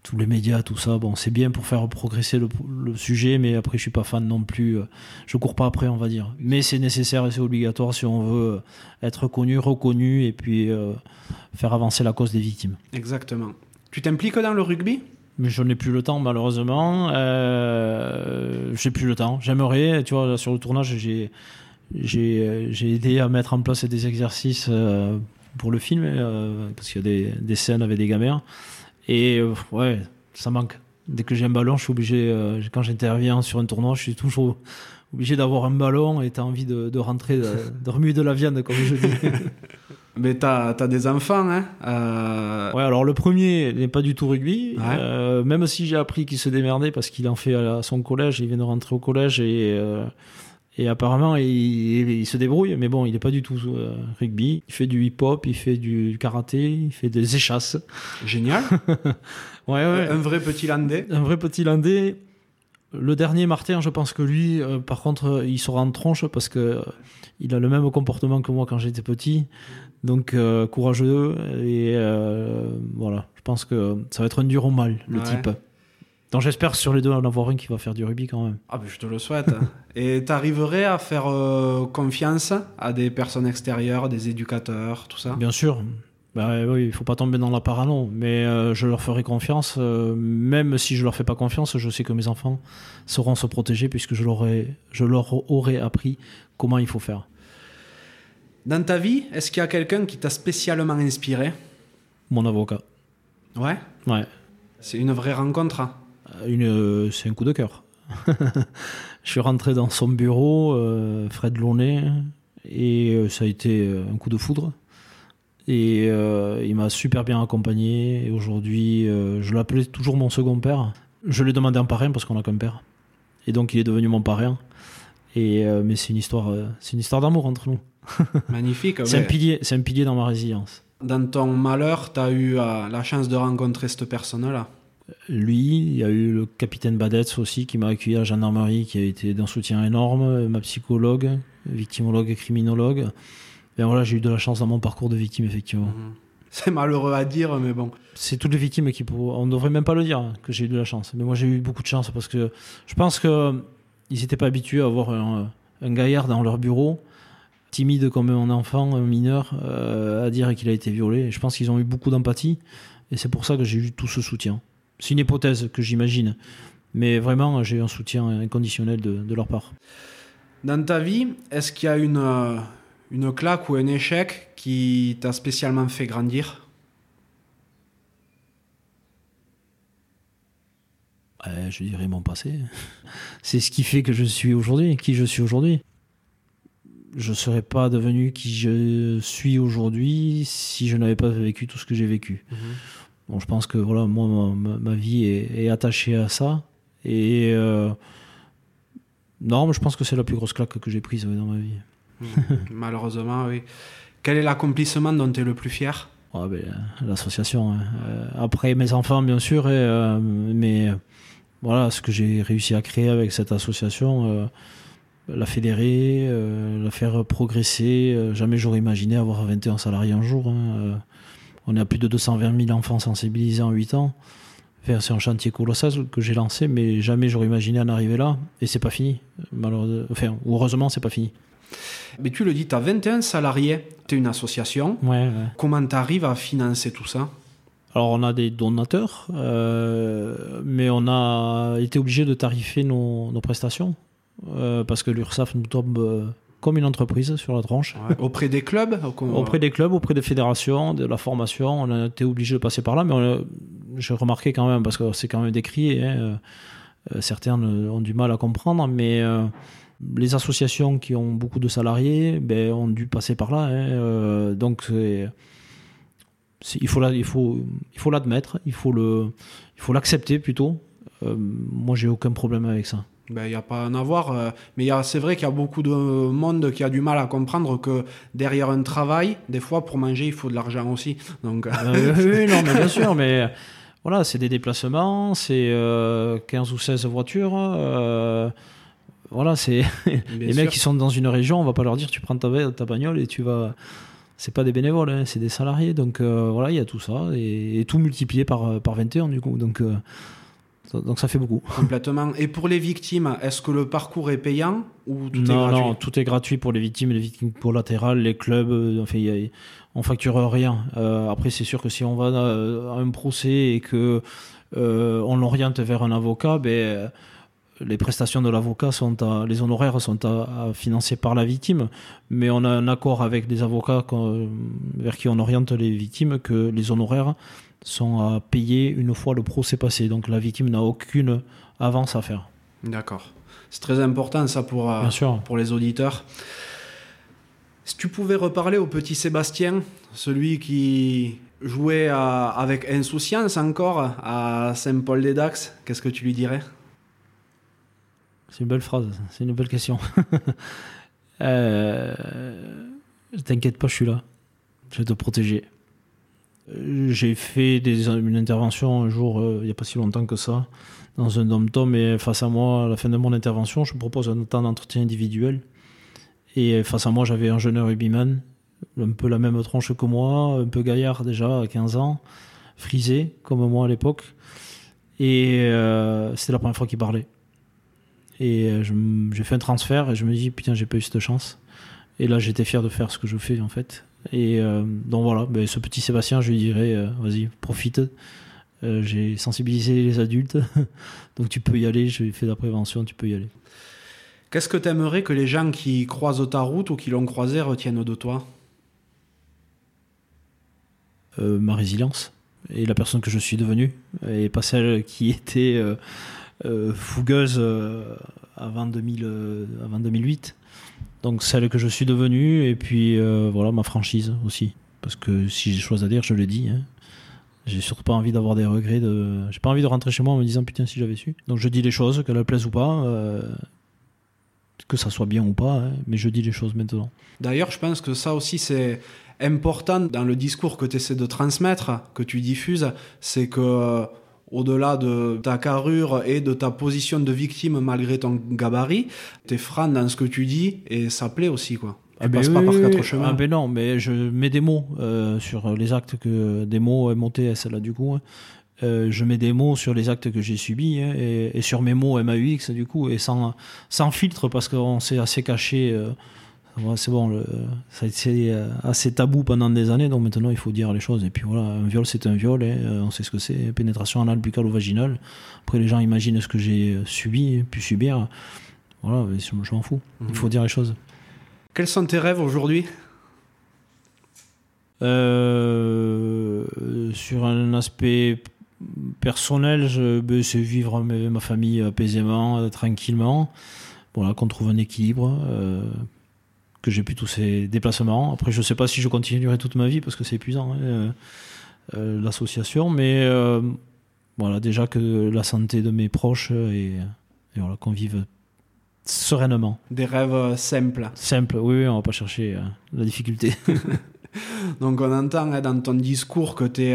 tous les médias, tout ça, bon, c'est bien pour faire progresser le, sujet, mais après, je suis pas fan non plus. Euh, je cours pas après, on va dire. Mais c'est nécessaire et c'est obligatoire si on veut euh, être connu, reconnu et puis euh, faire avancer la cause des victimes. Exactement. Tu t'impliques dans le rugby? Mais je n'ai plus le temps malheureusement. Euh, j'ai plus le temps. J'aimerais, tu vois, sur le tournage, j'ai j'ai aidé à mettre en place des exercices pour le film parce qu'il y a des, des scènes avec des gamins. Et euh, ouais, ça manque. Dès que j'ai un ballon, je suis obligé, euh, quand j'interviens sur un tournoi, je suis toujours obligé d'avoir un ballon et tu as envie de, de rentrer, de, remuer de la viande, comme je dis. Mais t'as as des enfants, hein euh... Ouais, alors le premier n'est pas du tout rugby. Euh, même si j'ai appris qu'il se démerdait parce qu'il en fait à son collège, il vient de rentrer au collège et euh, et apparemment, il, se débrouille, mais bon, il n'est pas du tout euh, rugby. Il fait du hip-hop, il fait du karaté, il fait des échasses. Génial. ouais, ouais. Un vrai petit landais. Un vrai petit landais. Le dernier, Martin, je pense que lui, euh, par contre, il sera en tronche parce que euh, il a le même comportement que moi quand j'étais petit. Donc, courageux. Et voilà, je pense que ça va être un dur au mal, le type. Donc j'espère sur les deux en avoir un qui va faire du rugby quand même. Ah ben je te le souhaite. Et tu arriverais à faire euh, confiance à des personnes extérieures, des éducateurs, tout ça? Bien sûr. Bah oui, il faut pas tomber dans la parano, mais euh, je leur ferai confiance. Euh, même si je leur fais pas confiance, je sais que mes enfants sauront se protéger puisque je leur, je leur aurai appris comment il faut faire. Dans ta vie, est-ce qu'il y a quelqu'un qui t'a spécialement inspiré? Mon avocat. Ouais? Ouais. C'est une vraie rencontre hein? Une, c'est un coup de cœur. je suis rentré dans son bureau, euh, Fred Launay, et euh, ça a été euh, un coup de foudre. Et il m'a super bien accompagné. Et aujourd'hui, je l'appelais toujours mon second père. Je lui ai demandé un parrain parce qu'on n'a qu'un père. Et donc, il est devenu mon parrain. Et, mais c'est une histoire, c'est une histoire d'amour entre nous. Magnifique. c'est un pilier, c'est un pilier dans ma résilience. Dans ton malheur, tu as eu la chance de rencontrer cette personne-là lui, il y a eu le capitaine Badetz aussi qui m'a accueilli à la gendarmerie, qui a été d'un soutien énorme, ma psychologue, victimologue et criminologue. Et voilà, j'ai eu de la chance dans mon parcours de victime, effectivement. C'est malheureux à dire, mais bon. C'est toutes les victimes qui, on devrait même pas le dire hein, que j'ai eu de la chance. Mais moi, j'ai eu beaucoup de chance parce que je pense que ils n'étaient pas habitués à avoir un, gaillard dans leur bureau, timide comme un enfant, un mineur, euh, à dire qu'il a été violé. je pense qu'ils ont eu beaucoup d'empathie et c'est pour ça que j'ai eu tout ce soutien. C'est une hypothèse que j'imagine, mais vraiment, j'ai un soutien inconditionnel de, de leur part. Dans ta vie, est-ce qu'il y a une, euh, une claque ou un échec qui t'a spécialement fait grandir? Je dirais mon passé. C'est ce qui fait que je suis aujourd'hui, qui je suis aujourd'hui. Je ne serais pas devenu qui je suis aujourd'hui si je n'avais pas vécu tout ce que j'ai vécu. Mhm. Bon, je pense que voilà, moi, ma, vie est, attachée à ça. Et euh, non, je pense que c'est la plus grosse claque que j'ai prise dans ma vie. Malheureusement, oui. Quel est l'accomplissement dont tu es le plus fier? Ah, ben, L'association. Hein. Euh, après mes enfants, bien sûr, et, euh, mais voilà ce que j'ai réussi à créer avec cette association, euh, la fédérer, la faire progresser. jamais j'aurais imaginé avoir 21 salariés un jour. Hein. On est à plus de 220 000 enfants sensibilisés en 8 ans. c'est un chantier colossal que j'ai lancé, mais jamais j'aurais imaginé en arriver là. Et c'est pas fini. Malheureusement, enfin, heureusement, c'est pas fini. Mais tu le dis, tu as 21 salariés, tu es une association. Ouais, Comment tu arrives à financer tout ça? Alors on a des donateurs, euh, mais on a été obligé de tarifer nos, prestations euh, parce que l'URSSAF nous tombe euh, comme une entreprise sur la tranche. Auprès des clubs Auprès des clubs, auprès des fédérations, de la formation, on a été obligé de passer par là, mais j'ai remarqué quand même, parce que c'est quand même décrié, hein, certains ont du mal à comprendre, mais les associations qui ont beaucoup de salariés ben, ont dû passer par là. Hein, euh, donc il faut il faut il faut l'admettre, il faut le il faut l'accepter plutôt. Euh, moi j'ai aucun problème avec ça. Ben, il n'y a pas à en avoir, euh, mais c'est vrai qu'il y a beaucoup de monde qui a du mal à comprendre que derrière un travail, des fois pour manger il faut de l'argent aussi. Donc... oui, non, mais bien sûr, mais voilà, c'est des déplacements, c'est 15 ou 16 voitures voilà, c'est les mecs qui sont dans une région, on va pas leur dire tu prends ta, ta bagnole et tu vas. C'est pas des bénévoles, hein, c'est des salariés. Donc euh, voilà, il y a tout ça et, tout multiplié par, par 21 du coup. Donc, euh, donc ça fait beaucoup. Complètement. Et pour les victimes, est-ce que le parcours est payant ou tout non, est gratuit? Non, tout est gratuit pour les victimes, les victimes collatérales, les clubs. Euh, enfin, y a, on facture rien. après, c'est sûr que si on va à un procès et que on l'oriente vers un avocat, ben les prestations de l'avocat sont à, les honoraires sont à, financer par la victime, mais on a un accord avec des avocats vers qui on oriente les victimes que les honoraires sont à payer une fois le procès passé. Donc la victime n'a aucune avance à faire. D'accord. C'est très important ça pour, euh, pour les auditeurs. Si tu pouvais reparler au petit Sébastien, celui qui jouait avec insouciance encore à Saint-Paul-des-Dax, qu'est-ce que tu lui dirais? C'est une belle phrase, c'est une belle question. euh, T'inquiète pas, je suis là. Je vais te protéger. J'ai fait des, une intervention un jour, euh, il n'y a pas si longtemps que ça, dans un dom-tom, et face à moi, à la fin de mon intervention, je propose un temps d'entretien individuel. Et face à moi, j'avais un jeune rugbyman, un peu la même tronche que moi, un peu gaillard déjà, à 15 ans, frisé, comme moi à l'époque. Et euh, c'était la première fois qu'il parlait. Et euh, j'ai fait un transfert et je me dis, putain, j'ai pas eu cette chance. Et là, j'étais fier de faire ce que je fais, en fait. Et euh, donc voilà, ben, ce petit Sébastien, je lui dirais, euh, vas-y, profite. j'ai sensibilisé les adultes, donc tu peux y aller, j'ai fait la prévention, tu peux y aller. Qu'est-ce que tu aimerais que les gens qui croisent ta route ou qui l'ont croisé retiennent de toi? Ma résilience et la personne que je suis devenue, et pas celle qui était euh, fougueuse euh, avant, 2000, euh, avant 2008. Donc celle que je suis devenu, et puis voilà ma franchise aussi. Parce que si j'ai chose à dire, je le dis. Hein. J'ai surtout pas envie d'avoir des regrets. De... J'ai pas envie de rentrer chez moi en me disant putain si j'avais su. Donc je dis les choses, qu'elles plaisent ou pas, que ça soit bien ou pas, hein, mais je dis les choses maintenant. D'ailleurs, je pense que ça aussi c'est important dans le discours que tu essaies de transmettre, que tu diffuses, c'est que au-delà de ta carrure et de ta position de victime malgré ton gabarit, t'es franc dans ce que tu dis et ça plaît aussi quoi. Tu passes pas par quatre chemins. Ah ben non, mais je mets des mots euh, sur les actes que des mots MOTS là du coup. hein. Euh, je mets des mots sur les actes que j'ai subis hein, et, et sur mes mots MAUX du coup et sans sans filtre parce qu'on s'est assez caché. euh, c'est bon, le, ça a été euh, assez tabou pendant des années, donc maintenant il faut dire les choses. Et puis voilà, un viol c'est un viol, euh, on sait ce que c'est, pénétration anale, buccale ou vaginale. Après les gens imaginent ce que j'ai subi, pu subir. Voilà, mais je, je m'en fous. Il faut dire les choses. Quels sont tes rêves aujourd'hui? Euh, sur un aspect personnel, je, ben, c'est vivre ma famille apaisément, euh, tranquillement. Voilà, qu'on trouve un équilibre, euh, que j'ai plus tous ces déplacements. Après, je sais pas si je continuerai toute ma vie parce que c'est épuisant, hein, euh, euh, l'association, mais euh, voilà, déjà que la santé de mes proches et, et voilà, qu'on vive sereinement. Des rêves simples. Simple, oui, oui, on va pas chercher la difficulté. Donc on entend hein, dans ton discours que tu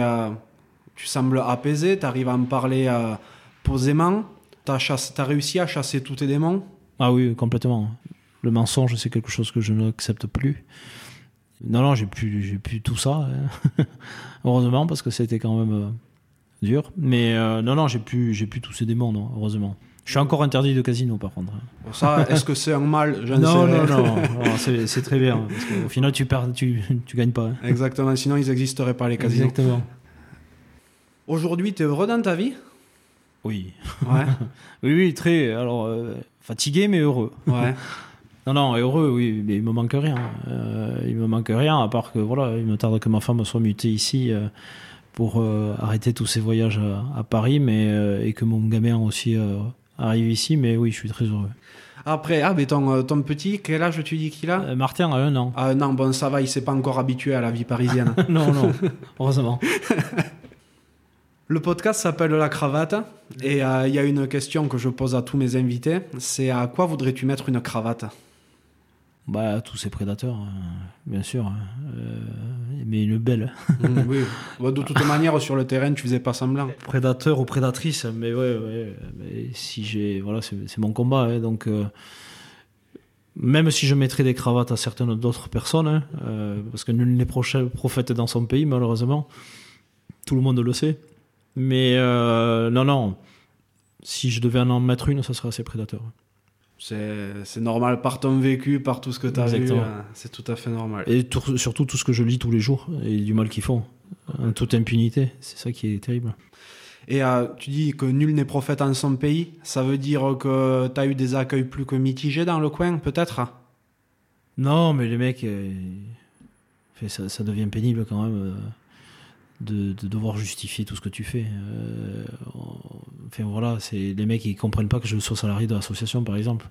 sembles apaisé, tu arrives à en parler posément, tu as, réussi à chasser tous tes démons? Ah oui, complètement. Le mensonge, c'est quelque chose que je n'accepte plus. Non, non, j'ai plus, j'ai plus tout ça. hein. heureusement, parce que c'était quand même euh, dur. Mais euh, non, non, j'ai plus, j'ai plus tous ces démons, non, heureusement. Je suis encore interdit de casino, par contre. hein. Ça, est-ce que c'est un mal? Je Non, non, non, non, c'est, très bien. Parce qu'au final, tu perds, tu, tu gagnes pas. hein. Exactement, sinon ils n'existeraient pas les casinos. Exactement. Aujourd'hui, tu es heureux dans ta vie? Oui. Ouais. Oui, oui, très. Alors, euh, fatigué, mais heureux. ouais. Non, non, heureux, oui, mais il me manque rien. Euh, il me manque rien, à part que voilà, il me tarde que ma femme soit mutée ici euh, pour euh, arrêter tous ses voyages à, à Paris, mais et que mon gamin aussi arrive ici. Mais oui, je suis très heureux. Après, ah, mais ton, ton petit, quel âge tu dis qu'il a? Martin a un an. Ah non, bon, ça va, il s'est pas encore habitué à la vie parisienne. non, non, heureusement. Le podcast s'appelle La Cravate et euh, il y a une question que je pose à tous mes invités, c'est à quoi voudrais-tu mettre une cravate? Bah, tous ces prédateurs, euh, bien sûr. hein. Euh, mais une belle. Mm, Oui. Bah, de toute manière, sur le terrain, tu faisais pas semblant. Prédateur ou prédatrice, mais ouais, ouais. Mais si j'ai. Voilà, c'est mon combat. hein, donc. euh, même si je mettrais des cravates à certaines d'autres personnes, hein, parce que nul n'est prophète dans son pays, malheureusement, tout le monde le sait. Mais non, non, si je devais en mettre une, ça serait assez prédateur. C'est normal, par ton vécu, par tout ce que tu as vu, Exactement. euh, c'est tout à fait normal. Et tout- surtout tout ce que je lis tous les jours et du mal qu'ils font, en toute impunité, c'est ça qui est terrible. Et euh, tu dis que nul n'est prophète en son pays, ça veut dire que tu as eu des accueils plus que mitigés dans le coin, peut-être? Non, mais les mecs, euh, ça devient pénible quand même euh, de, de devoir justifier tout ce que tu fais. Euh, enfin voilà, c'est les mecs ils comprennent pas que je sois salarié de l'association par exemple.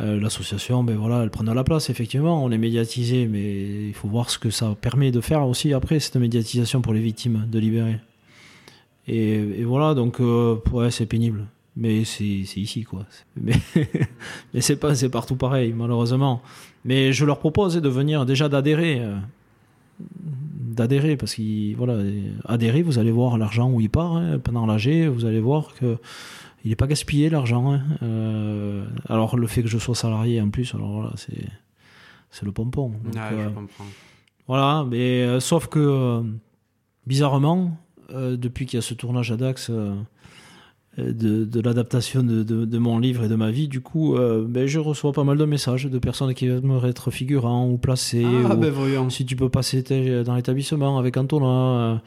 Euh, l'association, ben voilà, elle prend de la place effectivement, on est médiatisé, mais il faut voir ce que ça permet de faire aussi après cette médiatisation pour les victimes, de libérer. Et, voilà, donc euh, ouais, c'est pénible. Mais c'est ici, quoi. Mais, mais c'est pas, c'est partout pareil, malheureusement. Mais je leur propose de venir déjà d'adhérer. D'adhérer, parce qu'il voilà, adhérer, vous allez voir l'argent où il part. hein. pendant l'AG, vous allez voir que il n'est pas gaspillé l'argent. hein. Euh, alors le fait que je sois salarié en plus, alors voilà, c'est c'est le pompon. Donc, Ouais, euh, je comprends. voilà, mais euh, sauf que bizarrement, depuis qu'il y a ce tournage à Dax de, de l'adaptation de, de- de mon livre et de ma vie, du coup, euh, ben, je reçois pas mal de messages de personnes qui aimeraient être figurants ou placés. Ah, ou ben voyons. si tu peux passer dans l'établissement avec Antonin.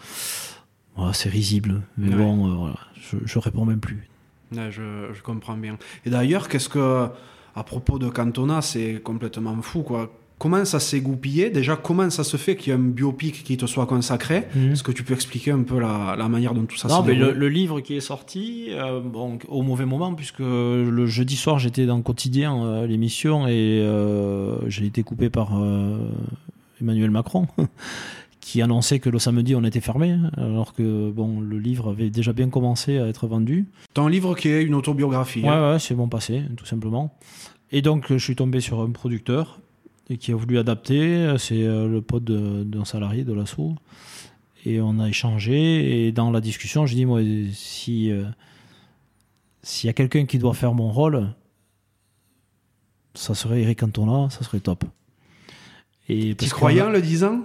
euh, c'est risible. Mais Ouais. bon, euh, voilà, je, je réponds même plus. Ouais, je, je comprends bien. Et d'ailleurs, qu'est-ce que, à propos de Cantona, c'est complètement fou, quoi. Comment ça s'est goupillé? Déjà, comment ça se fait qu'il y ait un biopic qui te soit consacré? Est-ce que tu peux expliquer un peu la, la manière dont tout ça non, se mais le, le livre qui est sorti, euh, bon, au mauvais moment, puisque le jeudi soir, j'étais dans Quotidien, euh, l'émission, et euh, j'ai été coupé par euh, Emmanuel Macron, qui annonçait que le samedi, on était fermé, alors que bon, le livre avait déjà bien commencé à être vendu. Ton livre qui est une autobiographie. Ouais, hein. ouais, c'est mon passé, tout simplement. Et donc, je suis tombé sur un producteur et qui a voulu adapter. C'est euh, le pote d'un salarié de l'assaut. Et on a échangé. Et dans la discussion, je dis moi, si euh, s'il y a quelqu'un qui doit faire mon rôle, ça serait Eric Cantona, ça serait top. Et Tu croyais en le disant?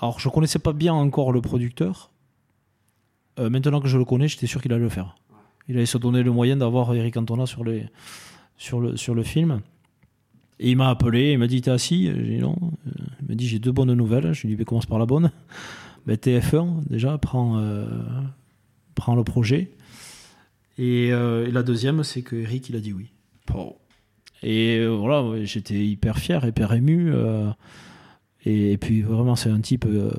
Alors, je connaissais pas bien encore le producteur. Euh, maintenant que je le connais, j'étais sûr qu'il allait le faire. Il allait se donner le moyen d'avoir Eric Cantona sur, les, sur, le, sur le film. Et il m'a appelé, il m'a dit T'es assis J'ai dit non. Euh, Il m'a dit J'ai deux bonnes nouvelles. Je lui ai dit Ben, Commence par la bonne. Ben, TF1, déjà, prends, euh, prends le projet. Et, euh, et la deuxième, c'est que Eric, il a dit oui. Et euh, voilà, j'étais hyper fier, hyper ému. euh, et, et puis vraiment, c'est un type euh,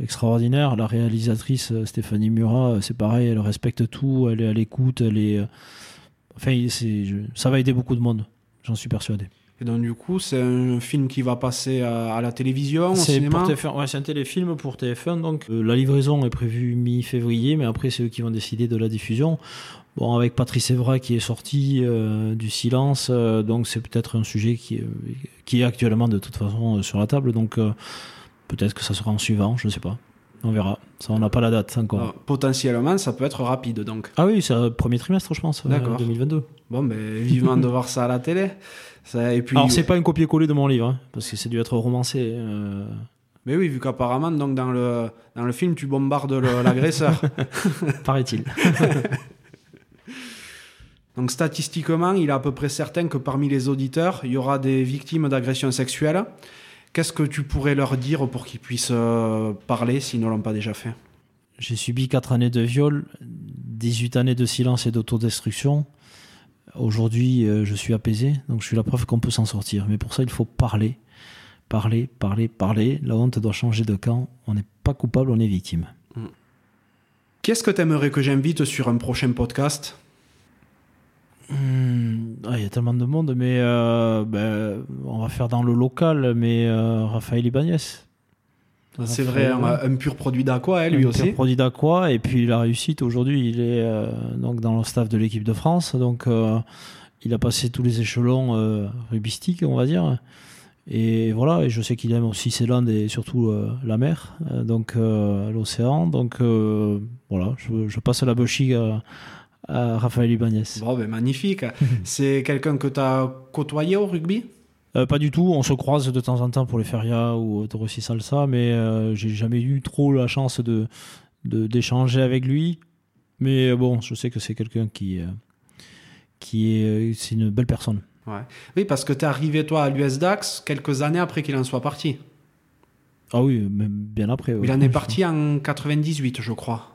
extraordinaire. La réalisatrice euh, Stéphanie Murat, euh, c'est pareil, elle respecte tout, elle est à l'écoute, elle est. euh, Enfin, je- ça va aider beaucoup de monde, j'en suis persuadé. Et donc, du coup, c'est un film qui va passer à, à la télévision, au C'est cinéma pour TF1, ouais, c'est un téléfilm pour TF1, donc euh, la livraison est prévue mi-février, mais après c'est eux qui vont décider de la diffusion. Bon, avec Patrice Evra qui est sorti euh, du silence, euh, donc c'est peut-être un sujet qui, est- qui est actuellement de toute façon sur la table, donc peut-être que ça sera en suivant, je ne sais pas. On verra. Ça, on n'a pas la date encore. Ah, potentiellement, ça peut être rapide, donc. Ah oui, c'est le premier trimestre, je pense, D'accord. 2022. Bon, mais vivement de voir ça à la télé. Ça, et puis, Alors, c'est pas un copier-coller de mon livre, hein, parce que c'est dû être romancé. euh, Mais oui, vu qu'apparemment, donc dans le, dans le film, tu bombardes le- l'agresseur. paraît-il. donc statistiquement, il est à peu près certain que parmi les auditeurs, il y aura des victimes d'agressions sexuelles. Qu'est-ce que tu pourrais leur dire pour qu'ils puissent euh, parler s'ils ne l'ont pas déjà fait? J'ai subi 4 années de viol, 18 années de silence et d'autodestruction. Aujourd'hui, euh, je suis apaisé, donc je suis la preuve qu'on peut s'en sortir. Mais pour ça, il faut parler. Parler, parler, parler. La honte doit changer de camp. On n'est pas coupable, on est victime. Qu'est-ce que tu aimerais que j'invite sur un prochain podcast? Hmm, ah, Il y a tellement de monde, mais euh, ben, on va faire dans le local, mais euh, Raphaël Ibanez. C'est vrai, un, un pur produit d'aqua, hein, lui Un aussi. pur produit d'Aqua et puis la réussite aujourd'hui il est euh, donc dans le staff de l'équipe de France donc euh, il a passé tous les échelons euh, rubistiques on va dire et voilà et je sais qu'il aime aussi ces landes et surtout euh, la mer donc l'océan donc voilà je, je passe la bouchie à, à Raphaël Ibanez Bon, ben, magnifique. C'est quelqu'un que tu as côtoyé au rugby? Euh, pas du tout, on se croise de temps en temps pour les ferias ou au Rossi Salsa, mais euh, j'ai jamais eu trop la chance de d'échanger avec lui. Mais euh, bon, je sais que c'est quelqu'un qui euh, qui est c'est une belle personne. Ouais. Oui, parce que tu es arrivé, toi, à l'US Dax quelques années après qu'il en soit parti. Ah oui, même bien après. ouais. Il en est parti en 98, je crois.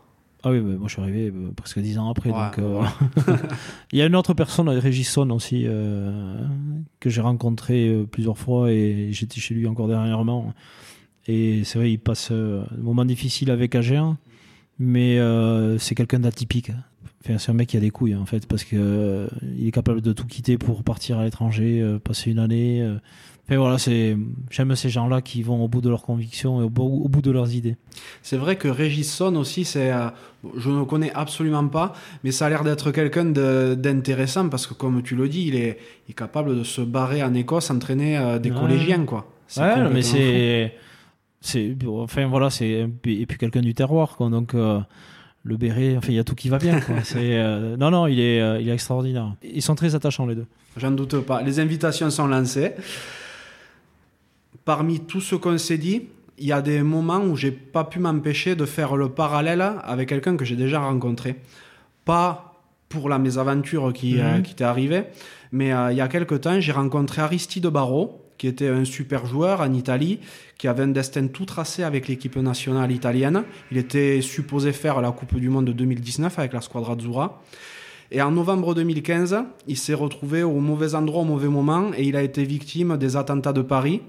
Ah oui, bah, moi je suis arrivé euh, presque dix ans après. Ouais, donc, euh, ouais. Il y a une autre personne, Régis Son aussi, euh, que j'ai rencontré plusieurs fois et j'étais chez lui encore dernièrement. Et c'est vrai, il passe euh, un moment difficile avec AG1, mais c'est quelqu'un d'atypique. Enfin, c'est un mec qui a des couilles en fait, parce que euh, il est capable de tout quitter pour partir à l'étranger, passer une année. Enfin voilà, c'est j'aime ces gens-là qui vont au bout de leurs convictions et au bout, au bout de leurs idées. C'est vrai que Régis Son aussi, c'est, euh, je ne le connais absolument pas, mais ça a l'air d'être quelqu'un d'intéressant parce que, comme tu le dis, il est, il est capable de se barrer en Écosse, entraîner euh, des Ouais. collégiens, quoi. Ouais, mais c'est. c'est enfin voilà, c'est. Et puis quelqu'un du terroir, quoi. Donc. euh, le béret, enfin, il y a tout qui va bien. Quoi. Euh, non, non, il est, euh, il est extraordinaire. Ils sont très attachants, les deux. J'en doute pas. Les invitations sont lancées. Parmi tout ce qu'on s'est dit, il y a des moments où j'ai pas pu m'empêcher de faire le parallèle avec quelqu'un que j'ai déjà rencontré. Pas pour la mésaventure qui, euh, qui t'est arrivée, mais euh, il y a quelque temps, j'ai rencontré Aristide Barrault, qui était un super joueur en Italie, qui avait un destin tout tracé avec l'équipe nationale italienne. Il était supposé faire la Coupe du Monde de 2019 avec la Squadra Azzurra. Et en novembre 2015, il s'est retrouvé au mauvais endroit au mauvais moment et il a été victime des attentats de Paris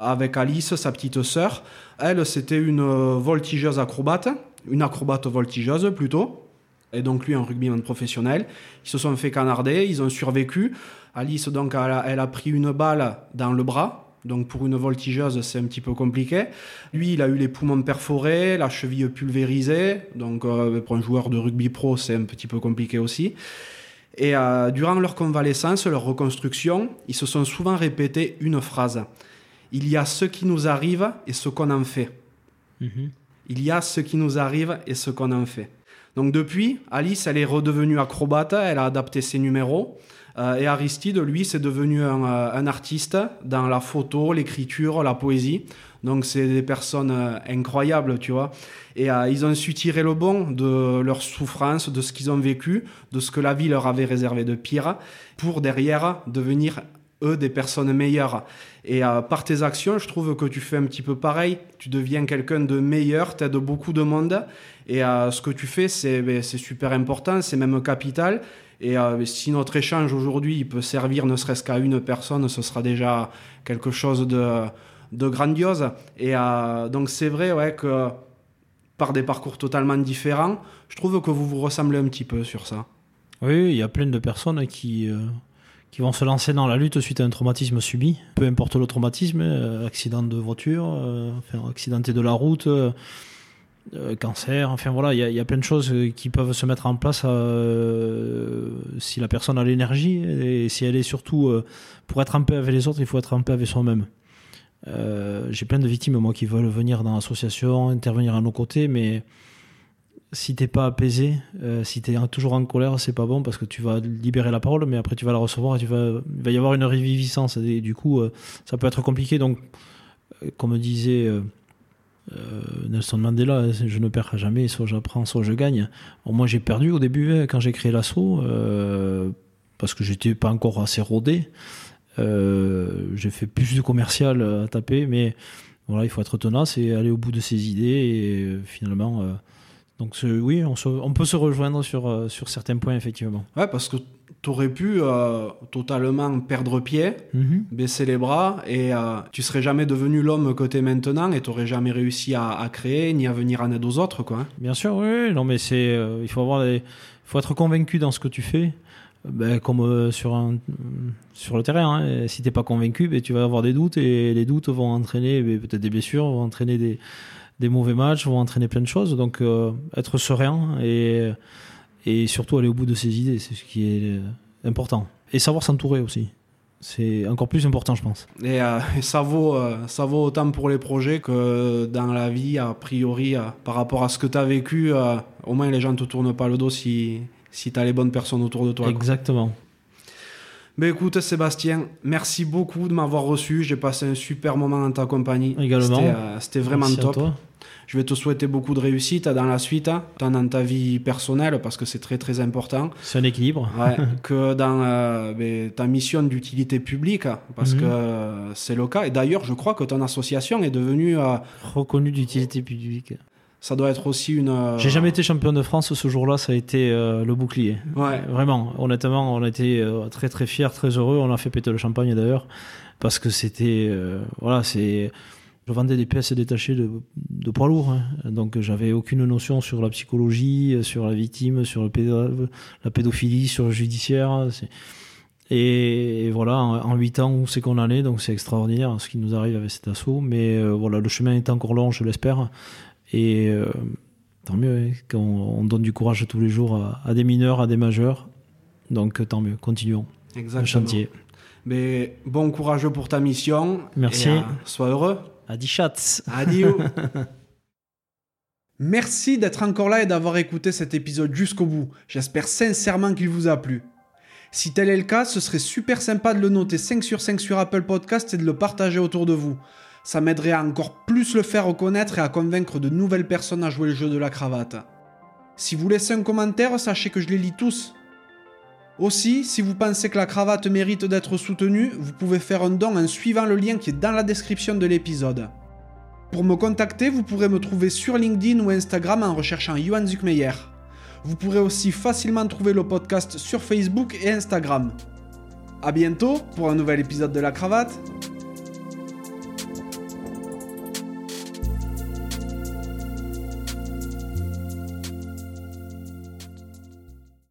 avec Alice, sa petite sœur. Elle, c'était une euh, voltigeuse acrobate, une acrobate voltigeuse plutôt. Et donc lui, un rugbyman professionnel. Ils se sont fait canarder, ils ont survécu. Alice, donc, elle a, pris une balle dans le bras. Donc pour une voltigeuse, c'est un petit peu compliqué. Lui, il a eu les poumons perforés, la cheville pulvérisée. Donc euh, pour un joueur de rugby pro, c'est un petit peu compliqué aussi. Et euh, durant leur convalescence, leur reconstruction, ils se sont souvent répété une phrase. Il y a ce qui nous arrive et ce qu'on en fait. Il y a ce qui nous arrive et ce qu'on en fait. Donc depuis, Alice, elle est redevenue acrobate, elle a adapté ses numéros, Euh, et Aristide, lui, c'est devenu un, euh, un artiste dans la photo, l'écriture, la poésie. Donc c'est des personnes euh, incroyables, tu vois. Et euh, ils ont su tirer le bon de leur souffrance, de ce qu'ils ont vécu, de ce que la vie leur avait réservé de pire, pour derrière devenir eux des personnes meilleures. Et euh, par tes actions, je trouve que tu fais un petit peu pareil. Tu deviens quelqu'un de meilleur, t'aides beaucoup de monde. Et euh, ce que tu fais, c'est ben, c'est super important, c'est même capital. Et euh, si notre échange aujourd'hui il peut servir ne serait-ce qu'à une personne, ce sera déjà quelque chose de, de grandiose. Et donc c'est vrai ouais, que par des parcours totalement différents, je trouve que vous vous ressemblez un petit peu sur ça. Oui, il y a plein de personnes qui, qui vont se lancer dans la lutte suite à un traumatisme subi. Peu importe le traumatisme, euh, accident de voiture, euh, accidenté de la route, euh, euh, cancer, enfin voilà, il y, y a plein de choses qui peuvent se mettre en place si la personne a l'énergie et si elle est surtout, pour être en paix avec les autres, il faut être en paix avec soi-même. J'ai plein de victimes, moi, qui veulent venir dans l'association, intervenir à nos côtés, mais si t'es pas apaisé, euh, si t'es toujours en colère, c'est pas bon parce que tu vas libérer la parole, mais après tu vas la recevoir et tu vas, il va y avoir une réviviscence du coup euh, ça peut être compliqué. Donc, euh, comme disait euh, Nelson Mandela, je ne perds jamais, soit j'apprends, soit je gagne. Bon, moi j'ai perdu au début hein, quand j'ai créé l'assaut parce que j'étais pas encore assez rodé. J'ai fait plus de commercial à taper, mais voilà, il faut être tenace et aller au bout de ses idées et finalement. Donc oui, on, se- on peut se rejoindre sur, euh, sur certains points, effectivement. Ouais, parce que tu aurais pu euh, totalement perdre pied, baisser les bras, et euh, tu serais jamais devenu l'homme que tu es maintenant, et tu n'aurais jamais réussi à, à créer ni à venir en aide aux autres. Quoi. hein. Bien sûr, oui, non, mais c'est, euh, il faut avoir, faut être convaincu dans ce que tu fais, ben, comme sur un, sur le terrain. hein. Si t'es pas convaincu, ben, tu vas avoir des doutes et les doutes vont entraîner ben, peut-être des blessures, vont entraîner des, des mauvais matchs, vont entraîner plein de choses. Donc euh, être serein et et surtout aller au bout de ses idées, c'est ce qui est euh, important. Et savoir s'entourer aussi. C'est encore plus important, je pense. Et, euh, et ça, vaut, euh, ça vaut autant pour les projets que dans la vie, a priori, par rapport à ce que tu as vécu, au moins les gens ne te tournent pas le dos si, si tu as les bonnes personnes autour de toi. quoi. Exactement. Ben écoute, Sébastien, merci beaucoup de m'avoir reçu. J'ai passé un super moment en ta compagnie. Également. C'était, euh, vraiment Merci à top. toi. Je vais te souhaiter beaucoup de réussite dans la suite, hein, tant dans ta vie personnelle, parce que c'est très très important, C'est un équilibre. ouais, que dans euh, ben, ta mission d'utilité publique, parce Mhm. que euh, c'est le cas. Et d'ailleurs, je crois que ton association est devenue, euh, Reconnu d'utilité publique. ça doit être aussi une... euh, J'ai jamais été champion de France ce jour-là, ça a été euh, le bouclier. Ouais, Vraiment, honnêtement, on a été euh, très très fiers, très heureux. On a fait péter le champagne d'ailleurs, parce que c'était. voilà, c'est. Je vendais des pièces détachées de, de poids lourds, hein. donc j'avais aucune notion sur la psychologie, sur la victime, sur le pédo- la pédophilie, sur le judiciaire. Et, et voilà, en, en 8 ans, où c'est qu'on en est, donc c'est extraordinaire ce qui nous arrive avec cet assaut. Mais euh, voilà, le chemin est encore long, je l'espère. Et euh, tant mieux, hein, qu'on on donne du courage tous les jours à, à des mineurs, à des majeurs. Donc tant mieux, continuons exactement. le chantier. Mais bon courage pour ta mission. Merci. Et, euh, sois heureux. À 10 chats Adieu. Merci d'être encore là et d'avoir écouté cet épisode jusqu'au bout. J'espère sincèrement qu'il vous a plu. Si tel est le cas, ce serait super sympa de le noter 5 sur 5 sur Apple Podcast et de le partager autour de vous. Ça m'aiderait à encore plus le faire reconnaître et à convaincre de nouvelles personnes à jouer le jeu de la cravate. Si vous laissez un commentaire, sachez que je les lis tous. Aussi, si vous pensez que la cravate mérite d'être soutenue, vous pouvez faire un don en suivant le lien qui est dans la description de l'épisode. Pour me contacter, vous pourrez me trouver sur LinkedIn ou Instagram en recherchant Johan Zuckmeyer. Vous pourrez aussi facilement trouver le podcast sur Facebook et Instagram. A bientôt pour un nouvel épisode de la cravate.